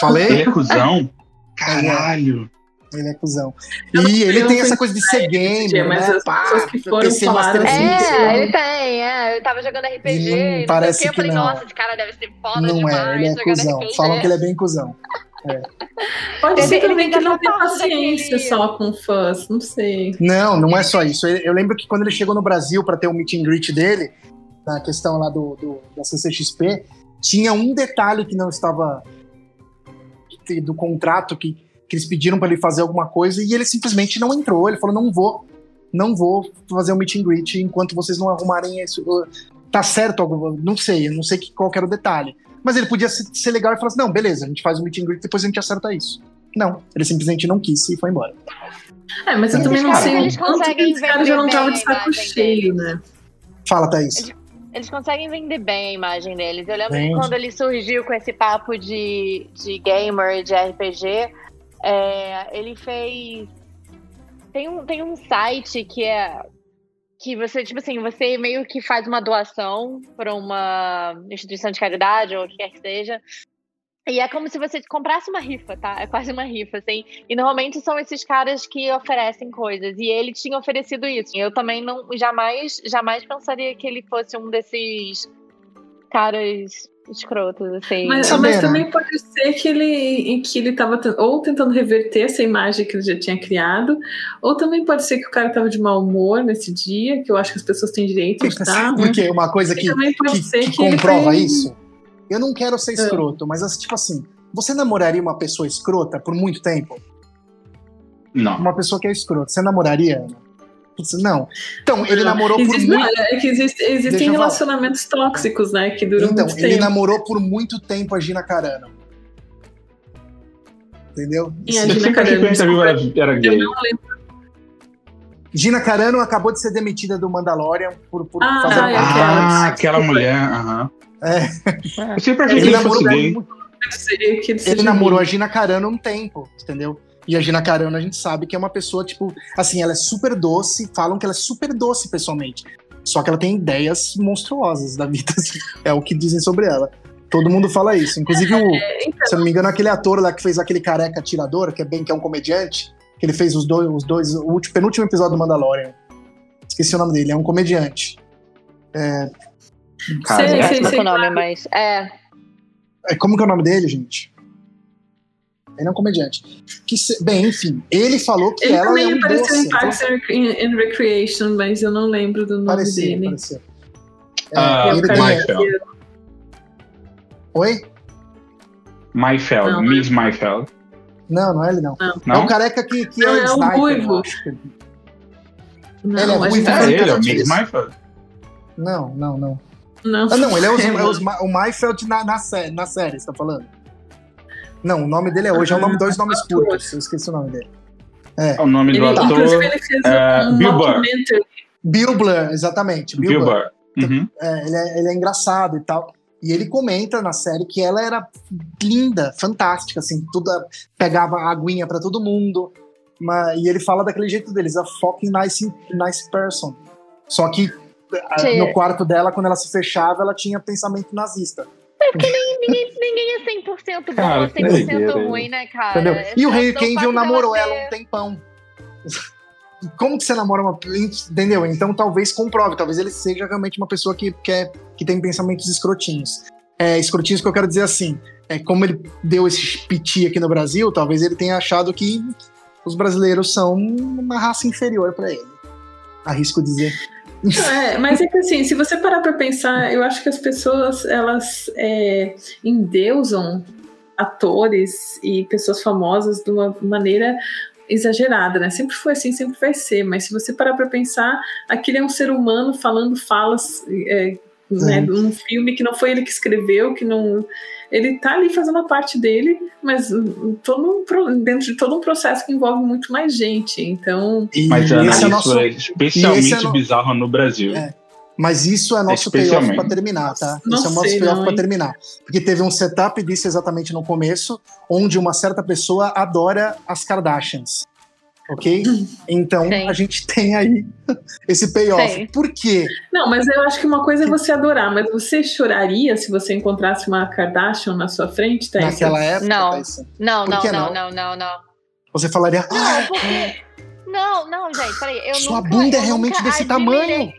Falei? Ele é cuzão? [LAUGHS] Caralho. Ele é cuzão. Eu não- E ele tem não essa coisa de ser gamer, mas né? as Pá, pessoas que foram PC falaram isso. É, ele tem, é. Eu tava jogando RPG. E não não parece o quê, eu que falei, não. nossa, esse cara deve ser foda Não demais. é, ele é cuzão. RPG. Falam que ele é bem cuzão. Pode Ele- ser ele também que ele não tem paciência só com fãs, não sei. Não, não é só isso. Eu lembro que quando ele chegou no Brasil para ter o meet and greet dele, na questão lá do, do- da CCXP, tinha um detalhe que não estava que- do contrato que, que eles pediram para ele fazer alguma coisa e ele simplesmente não entrou. Ele falou: não vou, não vou fazer o meet and greet enquanto vocês não arrumarem isso. Tá certo? Não sei, eu não sei que, qual que era o detalhe. Mas ele podia ser, legal e falar assim: não, beleza, a gente faz o meet and greet, depois a gente acerta isso. Não, ele simplesmente não quis e foi embora. É, mas eu também não sei eles o quanto conseguem esse cara já não tava de saco imagem cheio, né? Fala, Thaís. Eles- conseguem vender bem a imagem deles. Eu lembro que quando ele surgiu com esse papo de, de gamer, de RPG, é, ele fez. Tem um, tem um site que é. Que você, tipo assim, você meio que faz uma doação para uma instituição de caridade ou o que quer que seja. E é como se você comprasse uma rifa, tá? É quase uma rifa, assim. E normalmente são esses caras que oferecem coisas. E ele tinha oferecido isso. Eu também não jamais, jamais pensaria que ele fosse um desses caras escrotos, assim. Mas, Também, mas né? também pode ser que ele, que ele tava ou tentando reverter essa imagem que ele já tinha criado, ou também pode ser que o cara tava de mau humor nesse dia, que eu acho que as pessoas têm direito de estar. Porque uma coisa que, que, que que ele comprova foi- isso. Eu não quero ser É. escroto, mas assim, tipo assim, você namoraria uma pessoa escrota por muito tempo? Não. Uma pessoa que é escrota, você namoraria? Ana? Não. Então, ele Não. namorou por Existe- muito não, é que existe- existem relacionamentos tóxicos, né? Que duram Então, muito ele tempo. namorou por muito tempo a Gina Carano. Entendeu? E a Eu Gina Carano, era, era Eu gay. não lembro. Gina Carano acabou de ser demitida do Mandalorian por, por Ah, fazer é Ah, aquela. aquela mulher. aham. É. Eu sempre achei Ele que ele namorou, muito- ele, namorou a. Gina Carano um tempo, entendeu? E a Gina Carano a gente sabe que é uma pessoa, tipo, assim, ela é super doce, falam que ela é super doce pessoalmente. Só que ela tem ideias monstruosas da vida, [LAUGHS] assim, é o que dizem sobre ela. Todo mundo fala isso. Inclusive, o, então. se eu não me engano, aquele ator lá que fez aquele careca atirador, que é bem que é um comediante, que ele fez os dois, os dois o último, penúltimo episódio do Mandalorian. Esqueci o nome dele, é um comediante. Cara, Sei, é- sei, Não sei. o nome, mas. É. É, como que é o nome dele, gente? Ele é um comediante. Que se- bem, enfim, ele falou que Ele ela também é um apareceu doce. em Parks and Rec- and Recreation, mas eu não lembro do nome Parecia, dele. parecia. É, Ah, ele tem- Maifeld. Oi? Maifeld, Não, Miss Maifeld. Não, não é ele não. É Não? o careca que, que Não, é, é o sniper, ruivo. Não, Ele é ruivo, né? É Fazendo ele, é o. Miss Maifeld. Não, não, não. Não. Ah, não, ele é, os, [LAUGHS] é os o Maifeld na, na, sé- na série, você tá falando? Não, o nome dele é hoje, é um nome, dois nomes [LAUGHS] curtos, eu esqueci o nome dele. O nome Ele, do ator. inclusive, ele fez é, um Bill Burr. Bill Blur, exatamente. Bill, Bill Burr. Burr. Uhum. É, ele, é, ele é engraçado e tal. E ele comenta na série que ela era linda, fantástica, assim, tudo pegava aguinha pra todo mundo. Mas, e ele fala daquele jeito deles, a fucking nice, nice person. Só que no quarto dela, quando ela se fechava, ela tinha pensamento nazista. Ninguém, ninguém é 100% bom Cara, ou que 100% doideira. ruim, né, cara? Entendeu? E o Henry Cavill namorou ela ser- um tempão. [LAUGHS] Como que você namora uma. Entendeu? Então talvez comprove, talvez ele seja realmente uma pessoa que, que, é- que tem pensamentos escrotinhos. É, escrotinhos que eu quero dizer assim. É, como ele deu esse piti aqui no Brasil, talvez ele tenha achado que os brasileiros são uma raça inferior pra ele. Arrisco dizer. É, mas é que assim, se você parar pra pensar, eu acho que as pessoas elas é, endeusam atores e pessoas famosas de uma maneira exagerada, né? Sempre foi assim, sempre vai ser. Mas se você parar pra pensar, aquele é um ser humano falando falas é, né, num filme que não foi ele que escreveu, que não. Ele tá ali fazendo a parte dele, mas hum, todo um dentro de todo um processo que envolve muito mais gente. Então, E Mas, Ana, é isso nosso. é especialmente esse é no- bizarro no Brasil. É. Mas isso é nosso payoff Especialmente. pra terminar, tá? Não isso é o nosso sei, payoff hein? terminar. Porque teve um setup disso exatamente no começo, onde uma certa pessoa adora as Kardashians. Ok? Então Sim. a gente [LAUGHS] tem aí esse payoff. Sim. Por quê? Não, mas eu acho que uma coisa é você adorar, mas você choraria se você encontrasse uma Kardashian na sua frente, Thaís? Naquela época, Não. Thaís, Não, não, não, não? não, não, você falaria: ah, Não, porque. Não, não, gente, peraí. Eu sua nunca, bunda é realmente desse admirei- tamanho.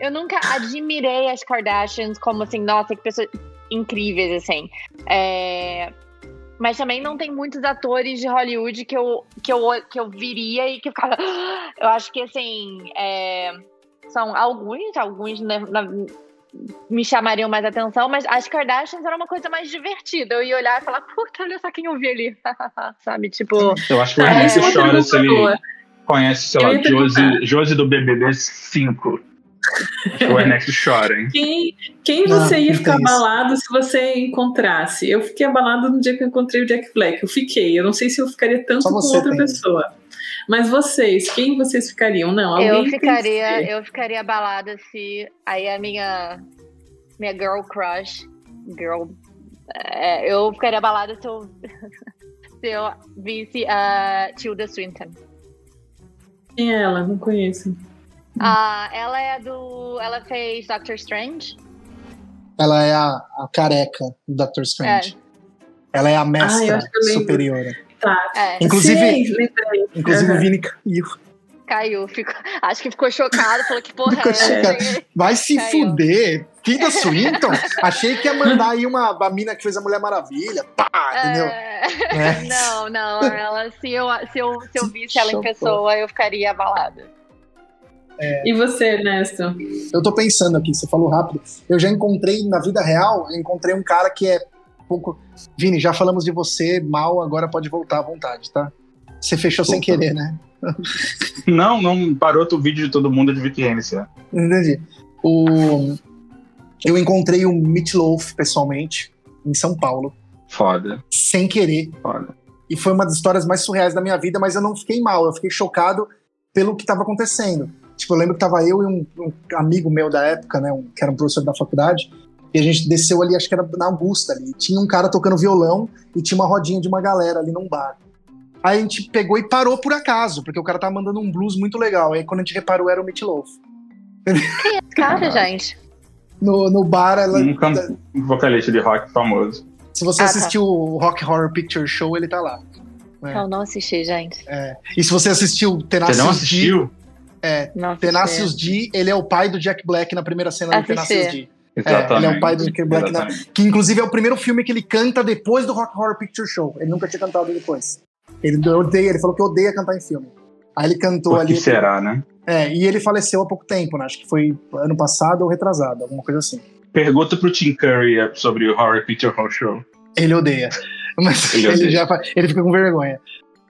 Eu nunca admirei as Kardashians como assim, nossa, que pessoas incríveis, assim. É, Mas também não tem muitos atores de Hollywood que eu, que eu, que eu viria e que eu ficava. [GASPS] Eu acho que, assim, é, são alguns, alguns né, na- me chamariam mais atenção, mas as Kardashians era uma coisa mais divertida. Eu ia olhar e falar, puta, olha só quem eu vi ali. [LAUGHS] Sabe, tipo. Eu acho que o Henrique é chora se ele conhece, sei lá. Josie, Josie do BBB 5. [LAUGHS] O Ernesto chora, hein? Quem, quem você ia ficar abalado se você encontrasse? Eu fiquei abalado no dia que eu encontrei o Jack Black. Eu fiquei. Eu não sei se eu ficaria tanto com outra tem. pessoa. Mas vocês, quem vocês ficariam? Não, alguém eu ficaria, eu ficaria abalada se aí a minha minha girl crush, girl, é, eu ficaria abalada se eu [LAUGHS] se eu visse a Tilda Swinton. Quem é ela? Não conheço. Ah, ela é do. Ela fez Doctor Strange. Ela é a, a careca do Doctor Strange. É. Ela é a mestra ah, superior. Tá. É. Inclusive, Sim, inclusive uhum. o Vini caiu. Caiu, ficou, acho que ficou chocado, falou que porra ficou é Vai se caiu. fuder. Tilda [LAUGHS] Swinton? Achei que ia mandar aí uma a mina que fez a Mulher Maravilha. Pá, entendeu? É... É. Não, não. Ela, se, eu, se, eu, se eu [LAUGHS] visse ela em pessoa, eu ficaria abalada. É... E você, Ernesto? Eu tô pensando aqui, você falou rápido. Eu já encontrei na vida real, encontrei um cara que é pouco. Vini, já falamos de você mal, agora pode voltar à vontade, tá? Você fechou Opa. sem querer, né? [LAUGHS] Não, não parou o vídeo de todo mundo de VPN, é. Entendi. O... Eu encontrei o Meatloaf pessoalmente em São Paulo. Foda. Sem querer. Foda. E foi uma das histórias mais surreais da minha vida, mas eu não fiquei mal, eu fiquei chocado pelo que estava acontecendo. Tipo, eu lembro que tava eu e um, um amigo meu da época, né, um, que era um professor da faculdade, e a gente desceu ali, acho que era na Augusta ali. Tinha um cara tocando violão e tinha uma rodinha de uma galera ali num bar. Aí a gente pegou e parou por acaso, porque o cara tava mandando um blues muito legal. Aí quando a gente reparou, era o Meatloaf. Quem é esse cara, gente? No, no bar, ela. Um, can... um vocalista de rock famoso. Se você ah, tá. assistiu tá. o Rock Horror Picture Show, ele tá lá. É. Eu não assisti, gente. É. E se você assistiu Tenacious Você não assistiu? É, Tenacious D, ele é o pai do Jack Black na primeira cena Assisti. do Tenacious D. Exatamente. É, ele é o pai do Jack Black, na, que inclusive é o primeiro filme que ele canta depois do Rock Horror Picture Show. Ele nunca tinha cantado depois. Ele odeia, ele falou que odeia cantar em filme. Aí ele cantou Por ali. Que será, né? É, e ele faleceu há pouco tempo, né? Acho que foi ano passado ou retrasado, alguma coisa assim. Pergunta pro Tim Curry sobre o Horror Picture Show. Ele odeia. [LAUGHS] Mas ele, ele já ele fica com vergonha.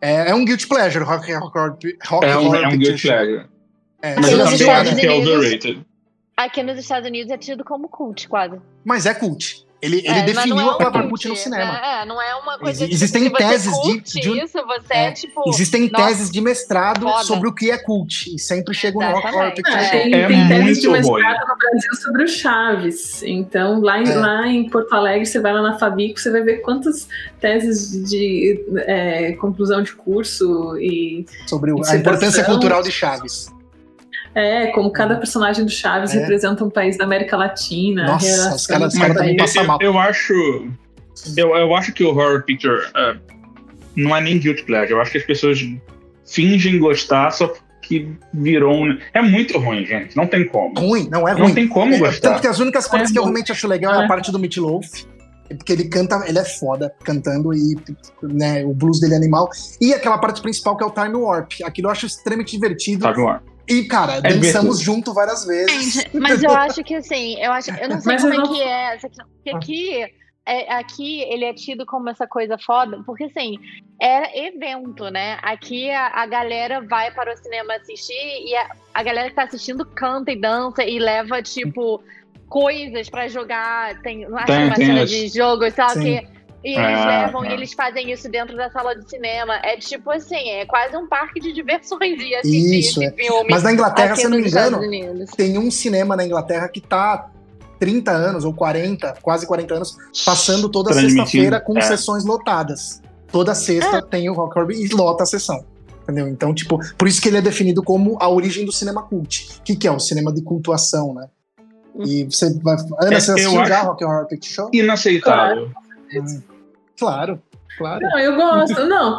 É, é um guilty pleasure, Rock, rock, rock, rock É um, é um guilty pleasure. É, Mas eu também acho que é overrated. Aqui nos Estados Unidos é tido como cult, quase. Mas é cult. Ele, ele é, definiu é a palavra cult no cinema. É, não é uma coisa Ex Existem tipo, teses de, de, Isso, você é, tipo. Existem nossa, teses de mestrado foda. sobre o que é cult. E sempre Picture é, Tem, é tem teses de mestrado no Brasil sobre o Chaves. Então, lá em, é. lá em Porto Alegre, você vai lá na Fabico, você vai ver quantas teses de é, conclusão de curso e. Sobre a importância cultural de Chaves. É, como cada personagem do Chaves é. representa um país da América Latina. Nossa, os caras, cara também passam mal. Eu, eu, acho. Eu, eu acho que o Horror Picture uh, não é nem guilty pleasure. Eu acho que as pessoas fingem gostar só que virou um... É muito ruim, gente. Não tem como. Ruim, não é ruim. Não tem como é, gostar. Tanto que as únicas coisas é que eu realmente acho legal é, a é. parte do Meatloaf. Porque ele canta, ele é foda cantando e né, o blues dele é animal. E aquela parte principal que é o Time Warp. Aquilo eu acho extremamente divertido. Time Warp. E, cara, é dançamos junto várias vezes. Mas eu acho que assim, eu acho. Eu não sei Mas como é não... que é essa questão. Porque aqui, é, aqui ele é tido como essa coisa foda, porque assim, é evento, né? Aqui a, a galera vai para o cinema assistir e a, a galera que tá assistindo canta e dança e leva, tipo, coisas para jogar. Tem, não acho uma cena de jogo, sabe? Que e eles é, levam é. e eles fazem isso dentro da sala de cinema. É tipo assim, é quase um parque de diversões e assistir isso, esse é. filme. Mas na Inglaterra, se eu não me engano, tem um cinema na Inglaterra que tá 30 anos ou 40, quase 40 anos, passando toda sexta-feira com é. sessões lotadas. Toda sexta é. tem o Rock Horror e lota a sessão. Entendeu? Então, tipo, por isso que ele é definido como a origem do cinema cult. O que, que é? O cinema de cultuação, né? E você vai. Ana, é, você assistiu já Rock Horror Picture Show? Inaceitável. Hum. Claro, claro. Não, eu gosto, não.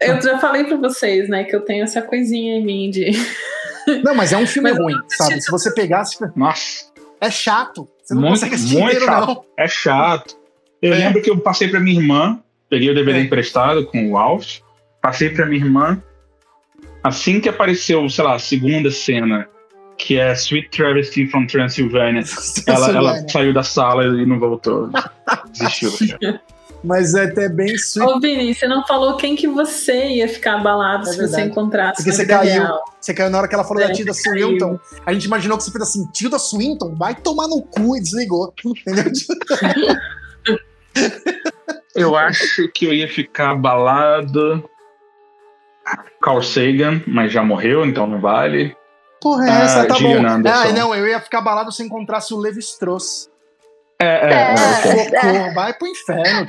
Eu já falei pra vocês, né, que eu tenho essa coisinha em mim de. [LAUGHS] Não, mas é um filme ruim, sabe? Se você pegasse. Nossa. É chato. Você não muito, consegue assistir muito inteiro, chato. não. É chato. Eu é. lembro que eu passei pra minha irmã, peguei o DVD é. emprestado com o Alf, passei pra minha irmã. Assim que apareceu, sei lá, a segunda cena, que é Sweet Travesty from Transylvania, [LAUGHS] ela, ela saiu da sala e não voltou. Desistiu. [LAUGHS] Mas é até bem sweet. Ô, Vini, você não falou quem que você ia ficar abalado é se você encontrasse. Porque você caiu. Você caiu na hora que ela falou é, da Tilda Swinton. A gente imaginou que você fez assim, Tilda Swinton, vai tomar no cu e desligou. [LAUGHS] Entendeu? eu acho que eu ia ficar abalado. Carl Sagan, mas já morreu, então não vale. Porra, é essa, ah, tá bom. Ah, não, eu ia ficar abalado se encontrasse o Levi Strauss. É, é, é, é. Vai pro inferno,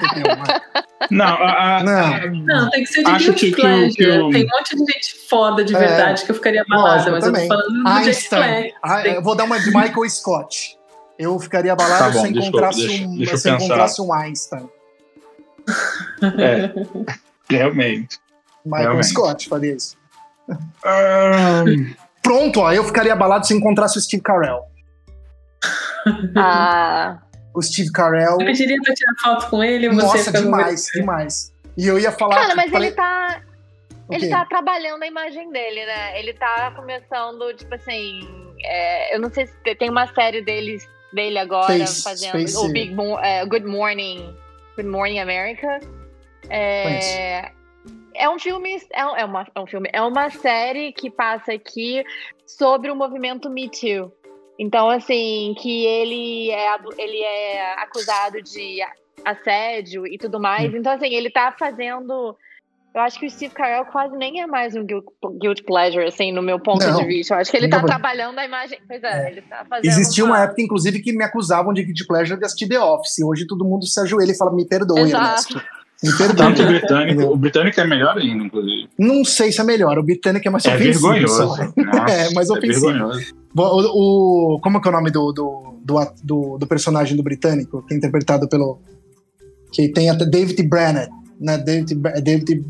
Não, a, a, não. não, tem que ser de Acho que, que, que, Tem um monte de gente foda de é. verdade é, que eu ficaria abalada, mas também. eu tô falando do Einstein. Ah, eu vou dar uma de Michael Scott. Eu ficaria abalado tá bom, se encontrasse, deixa, um, deixa se encontrasse um Einstein. É, [LAUGHS] realmente. Michael realmente. Scott faria isso. Um... Pronto, ó, eu ficaria abalado se encontrasse o Steve Carell. Ah o Steve Carell. Eu pediria pra tirar foto com ele Nossa, demais, demais. E eu ia falar. Cara, mas falei... ele tá. Ele tá trabalhando a imagem dele, né? Ele tá começando, tipo assim. É, eu não sei se tem uma série dele, dele agora Face, fazendo. Face. O Big Mo é, Good Morning. Good Morning America. É, é um filme. É, é, uma, é um filme. É uma série que passa aqui sobre o movimento Me Too. Então, assim, que ele é, ele é acusado de assédio e tudo mais. Hum. Então, assim, ele tá fazendo. Eu acho que o Steve Carell quase nem é mais um guilt pleasure, assim, no meu ponto não, de vista. Eu acho que ele tá foi. trabalhando a imagem. Pois é, é. ele tá fazendo. Existia uma... uma... época, inclusive, que me acusavam de guilt pleasure de assistir The Office. Hoje todo mundo se ajoelha e fala: me perdoe, Exato. Ernesto. Tanto o britânico, o britânico é melhor ainda, inclusive. Não sei se é melhor, o britânico é mais é ofensivo. Vergonhoso. Nossa, [LAUGHS] é mais ofensivo. É vergonhoso. O, o, como é que é o nome do, do, do, do, do personagem do britânico, que é interpretado pelo. Que tem até David Brannett, né? David, David.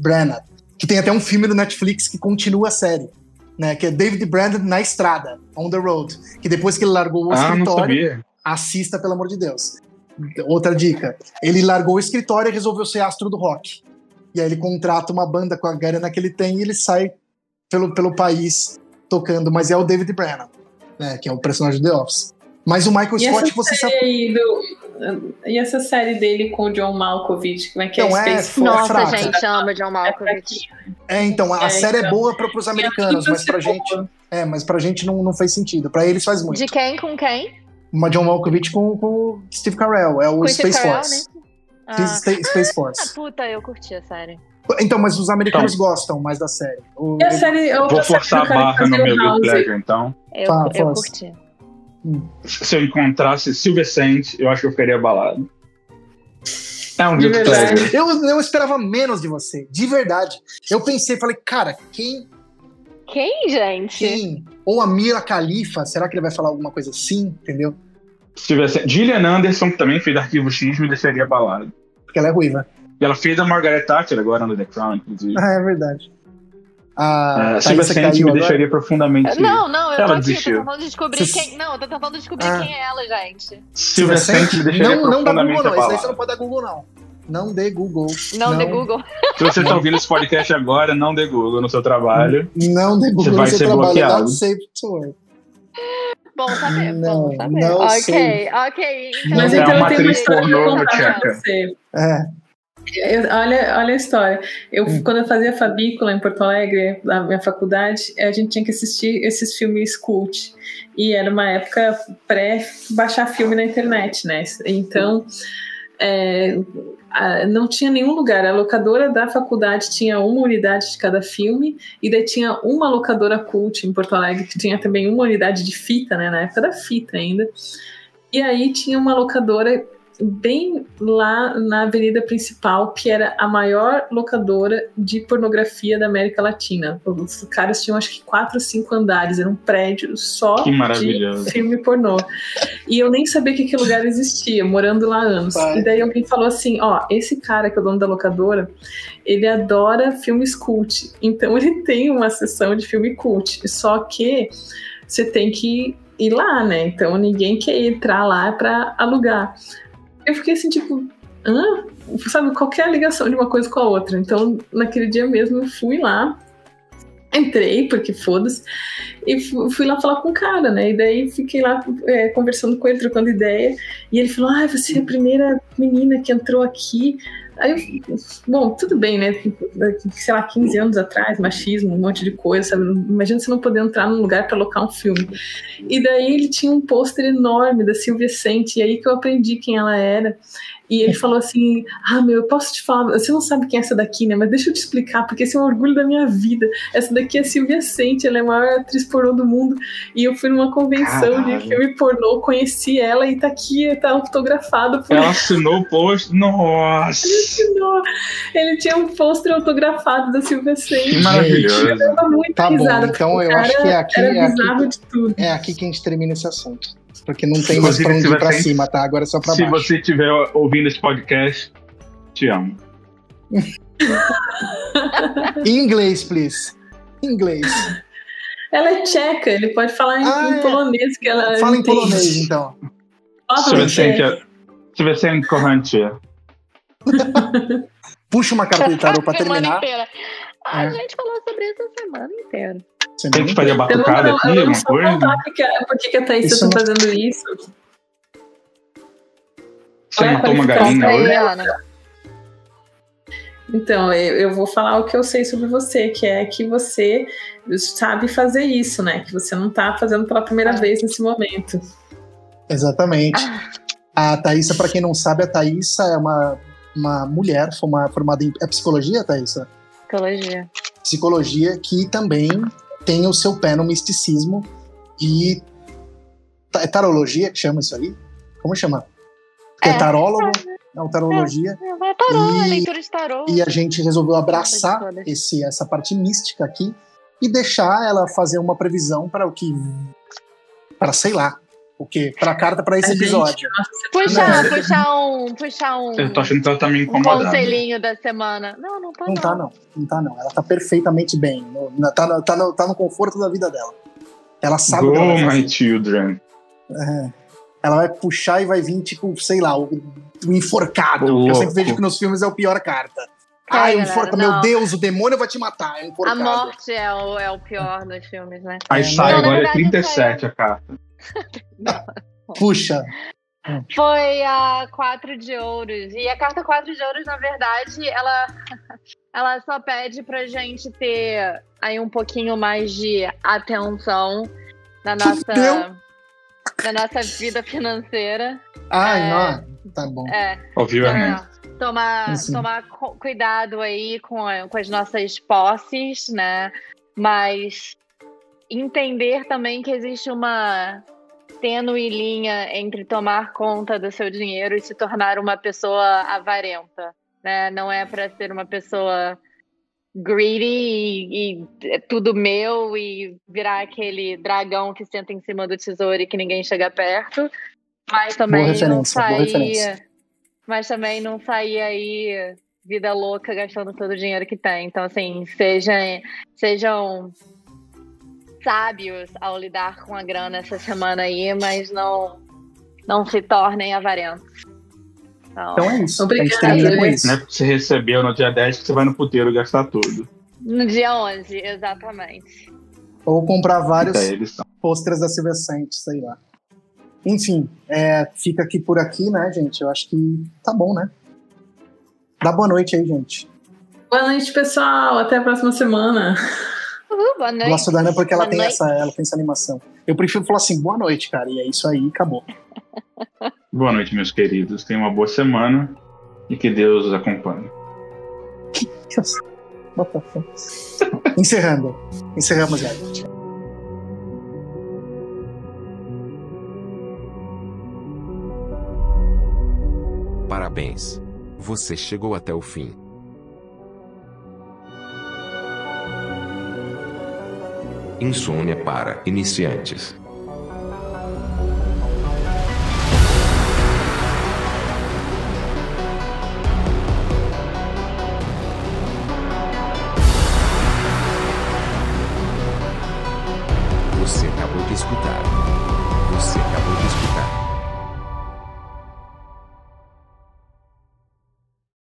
Que tem até um filme do Netflix que continua a série. Né, que é David Brandon na estrada, on the road. Que depois que ele largou o ah, escritório, assista, pelo amor de Deus. Outra dica: ele largou o escritório e resolveu ser astro do rock. E aí ele contrata uma banda com a grana que ele tem e ele sai pelo, pelo país tocando, mas é o David Brennan né, que é o personagem de The Office. Mas o Michael e Scott, você sabe. Do, e essa série dele com o John Malkovich, como é que é? Então, é, Space... Nossa, fraca. gente, ama John Malkovich. É, então, a é, série é então, é boa para os americanos, mas pra gente. Boa. É, mas pra gente não, não fez sentido. Pra eles faz muito. De quem com quem? Uma John Malkovich com, o Steve Carell, é o com Space Carell, Force. Né? Ah. Space Force. Ah, puta, eu curti a série. Então, mas os americanos então, gostam mais da série. O, e a série Vou forçar a barra no meu Good Pleasure, então. Eu, tá, eu curti. Hum. Se eu encontrasse Silver Saint, eu acho que eu ficaria abalado. É um Good Pleasure. Eu, eu esperava menos de você, de verdade. Eu pensei, falei, cara, quem... Quem, gente? Quem? Ou a Mira Khalifa, será que ele vai falar alguma coisa assim, entendeu? Se tivesse... Gillian Anderson, que também fez Arquivo X, me deixaria abalado. Porque ela é ruiva. E ela fez a Margaret Thatcher agora no The Crown, inclusive. Ah, é verdade. A é, Silvia Sente me agora? deixaria profundamente. Não, não, eu ela tô aqui, desistiu. tô tentando descobrir quem. Não, eu tô tentando descobrir ah. quem é ela, gente. Silvia Sente me deixaria não, não profundamente. Não dá Google, não. Esse daí você não pode dar Google, não. Não dê Google. Não, não. dê Google. Se você está ouvindo esse podcast agora, não dê Google no seu trabalho. Não dê Google você vai ser trabalho. bloqueado. Safe to Bom saber, não, bom saber. Não ok, sei. ok. Então, Mas então é uma atriz pornô no Tcheca. É. Eu, olha, olha a história. Eu, hum. Quando eu fazia Fabícula em Porto Alegre, na minha faculdade, a gente tinha que assistir esses filmes cult. E era uma época pré-baixar filme na internet, né? Então, é, não tinha nenhum lugar. A locadora da faculdade tinha uma unidade de cada filme, e daí tinha uma locadora cult em Porto Alegre, que tinha também uma unidade de fita, né? Na época da fita ainda. E aí tinha uma locadora bem lá na avenida principal, que era a maior locadora de pornografia da América Latina. Os caras tinham acho que quatro ou cinco andares, era um prédio só de filme pornô. E eu nem sabia que aquele lugar existia, morando lá anos. Pai. E daí alguém falou assim: ó, esse cara que é o dono da locadora, ele adora filmes cult. Então [LAUGHS] ele tem uma sessão de filme cult. Só que você tem que ir lá, né? Então ninguém quer entrar lá para alugar eu fiquei assim, tipo, hã? Sabe, qualquer ligação de uma coisa com a outra. Então, naquele dia mesmo, eu fui lá, entrei, porque foda-se, E fui lá falar com o cara, né? E daí fiquei lá é, conversando com ele, trocando ideia. E ele falou: Ah, você é a primeira menina que entrou aqui. Aí, bom, tudo bem, né? Sei lá, 15 anos atrás, machismo, um monte de coisa, sabe? Imagina você não poder entrar num lugar para alocar um filme. E daí ele tinha um pôster enorme da Silvia Sente, e aí que eu aprendi quem ela era. E ele falou assim: Ah, meu, eu posso te falar, você não sabe quem é essa daqui, né? Mas deixa eu te explicar, porque esse é um orgulho da minha vida. Essa daqui é Silvia Sente, ela é a maior atriz pornô do mundo. E eu fui numa convenção Caralho. de filme pornô, conheci ela e tá aqui, tá autografado por ela. assinou o post, nossa! Ele assinou. Ele tinha um pôster autografado da Silvia Sente. Que maravilhoso. Eu tava muito tá risada, bom, então eu acho que é aqui, era é bizarro aqui, de tudo. É aqui que a gente termina esse assunto porque não tem mais pra onde ir pra cima, tá? Agora é só pra se baixo. Se você estiver ouvindo esse podcast, te amo. em [LAUGHS] inglês, please. Em inglês. Ela é tcheca, ele pode falar em, ah, em é. polonês que ela. Fala em polonês, então. Se você é corrente. [LAUGHS] Puxa uma carta de tarô pra terminar. A é. gente falou sobre isso a semana inteira. Tem que fazer a batucada aqui, alguma coisa? Por que, que a Thaís está fazendo isso? Você é matou uma galinha hoje? Então, eu vou falar o que eu sei sobre você, que é que você sabe fazer isso, né? Que você não está fazendo pela primeira vez nesse momento. Exatamente. A Thaísa, para quem não sabe, a Thaísa é uma, uma mulher formada em é psicologia, Thaísa? Psicologia. Psicologia que também tem o seu pé no misticismo e é tarologia que chama isso aí? Como chama? É, é tarólogo, é o tarologia. É, é tarô, e, leitura de tarô. E a gente resolveu abraçar esse, essa parte mística aqui e deixar ela fazer uma previsão para o que para sei lá, o quê? Pra carta pra esse episódio. Puxar, puxar um. Puxar um. Eu tô achando que ela tá me incomodando. Um conselhinho da semana. Não, não tá não. Não tá não. Não tá não. Ela tá perfeitamente bem. Tá no, tá no, tá no conforto da vida dela. Ela sabe Go, ela my children. É. Ela vai puxar e vai vir, tipo, sei lá, o, o enforcado. Eu sempre vejo que nos filmes é o pior carta. Ai, um enforca, meu Deus, o demônio vai te matar. É um a morte é o, é o pior dos filmes, né? Aí sai, agora é 37 a carta. [LAUGHS] Puxa. Foi a quatro de ouros. E a carta quatro de ouros, na verdade, ela, [LAUGHS] ela só pede pra gente ter aí um pouquinho mais de atenção na nossa, na nossa vida financeira. Ai, é, não. Tá bom. É. Ouviu, é, Tomar, tomar cuidado aí com, com as nossas posses, né? Mas entender também que existe uma tênue linha entre tomar conta do seu dinheiro e se tornar uma pessoa avarenta, né? Não é para ser uma pessoa greedy e, e, é tudo meu e virar aquele dragão que senta em cima do tesouro e que ninguém chega perto, mas também não sair, mas também não sair aí vida louca gastando todo o dinheiro que tem. Então assim, sejam sejam sábios ao lidar com a grana essa semana aí, mas não, não se tornem avarentos. Então, então é isso. Obrigada. Com isso. Não é porque você recebeu no dia 10 que você vai no puteiro gastar tudo. No dia 11, exatamente. Ou comprar vários pôsteres da Silvia Santos, sei lá. Enfim, é, fica aqui por aqui, né, gente? Eu acho que tá bom, né? Dá boa noite aí, gente. Boa noite, pessoal. Até a próxima semana. [LAUGHS] Uhum, boa noite. Gosto da Ana porque ela tem, essa, ela tem essa animação. Eu prefiro falar assim, boa noite, cara. E é isso aí, acabou. [LAUGHS] boa noite, meus queridos. Tenham uma boa semana e que Deus os acompanhe. [LAUGHS] Encerrando. Encerramos, gente. Parabéns. Você chegou até o fim. Insônia para iniciantes.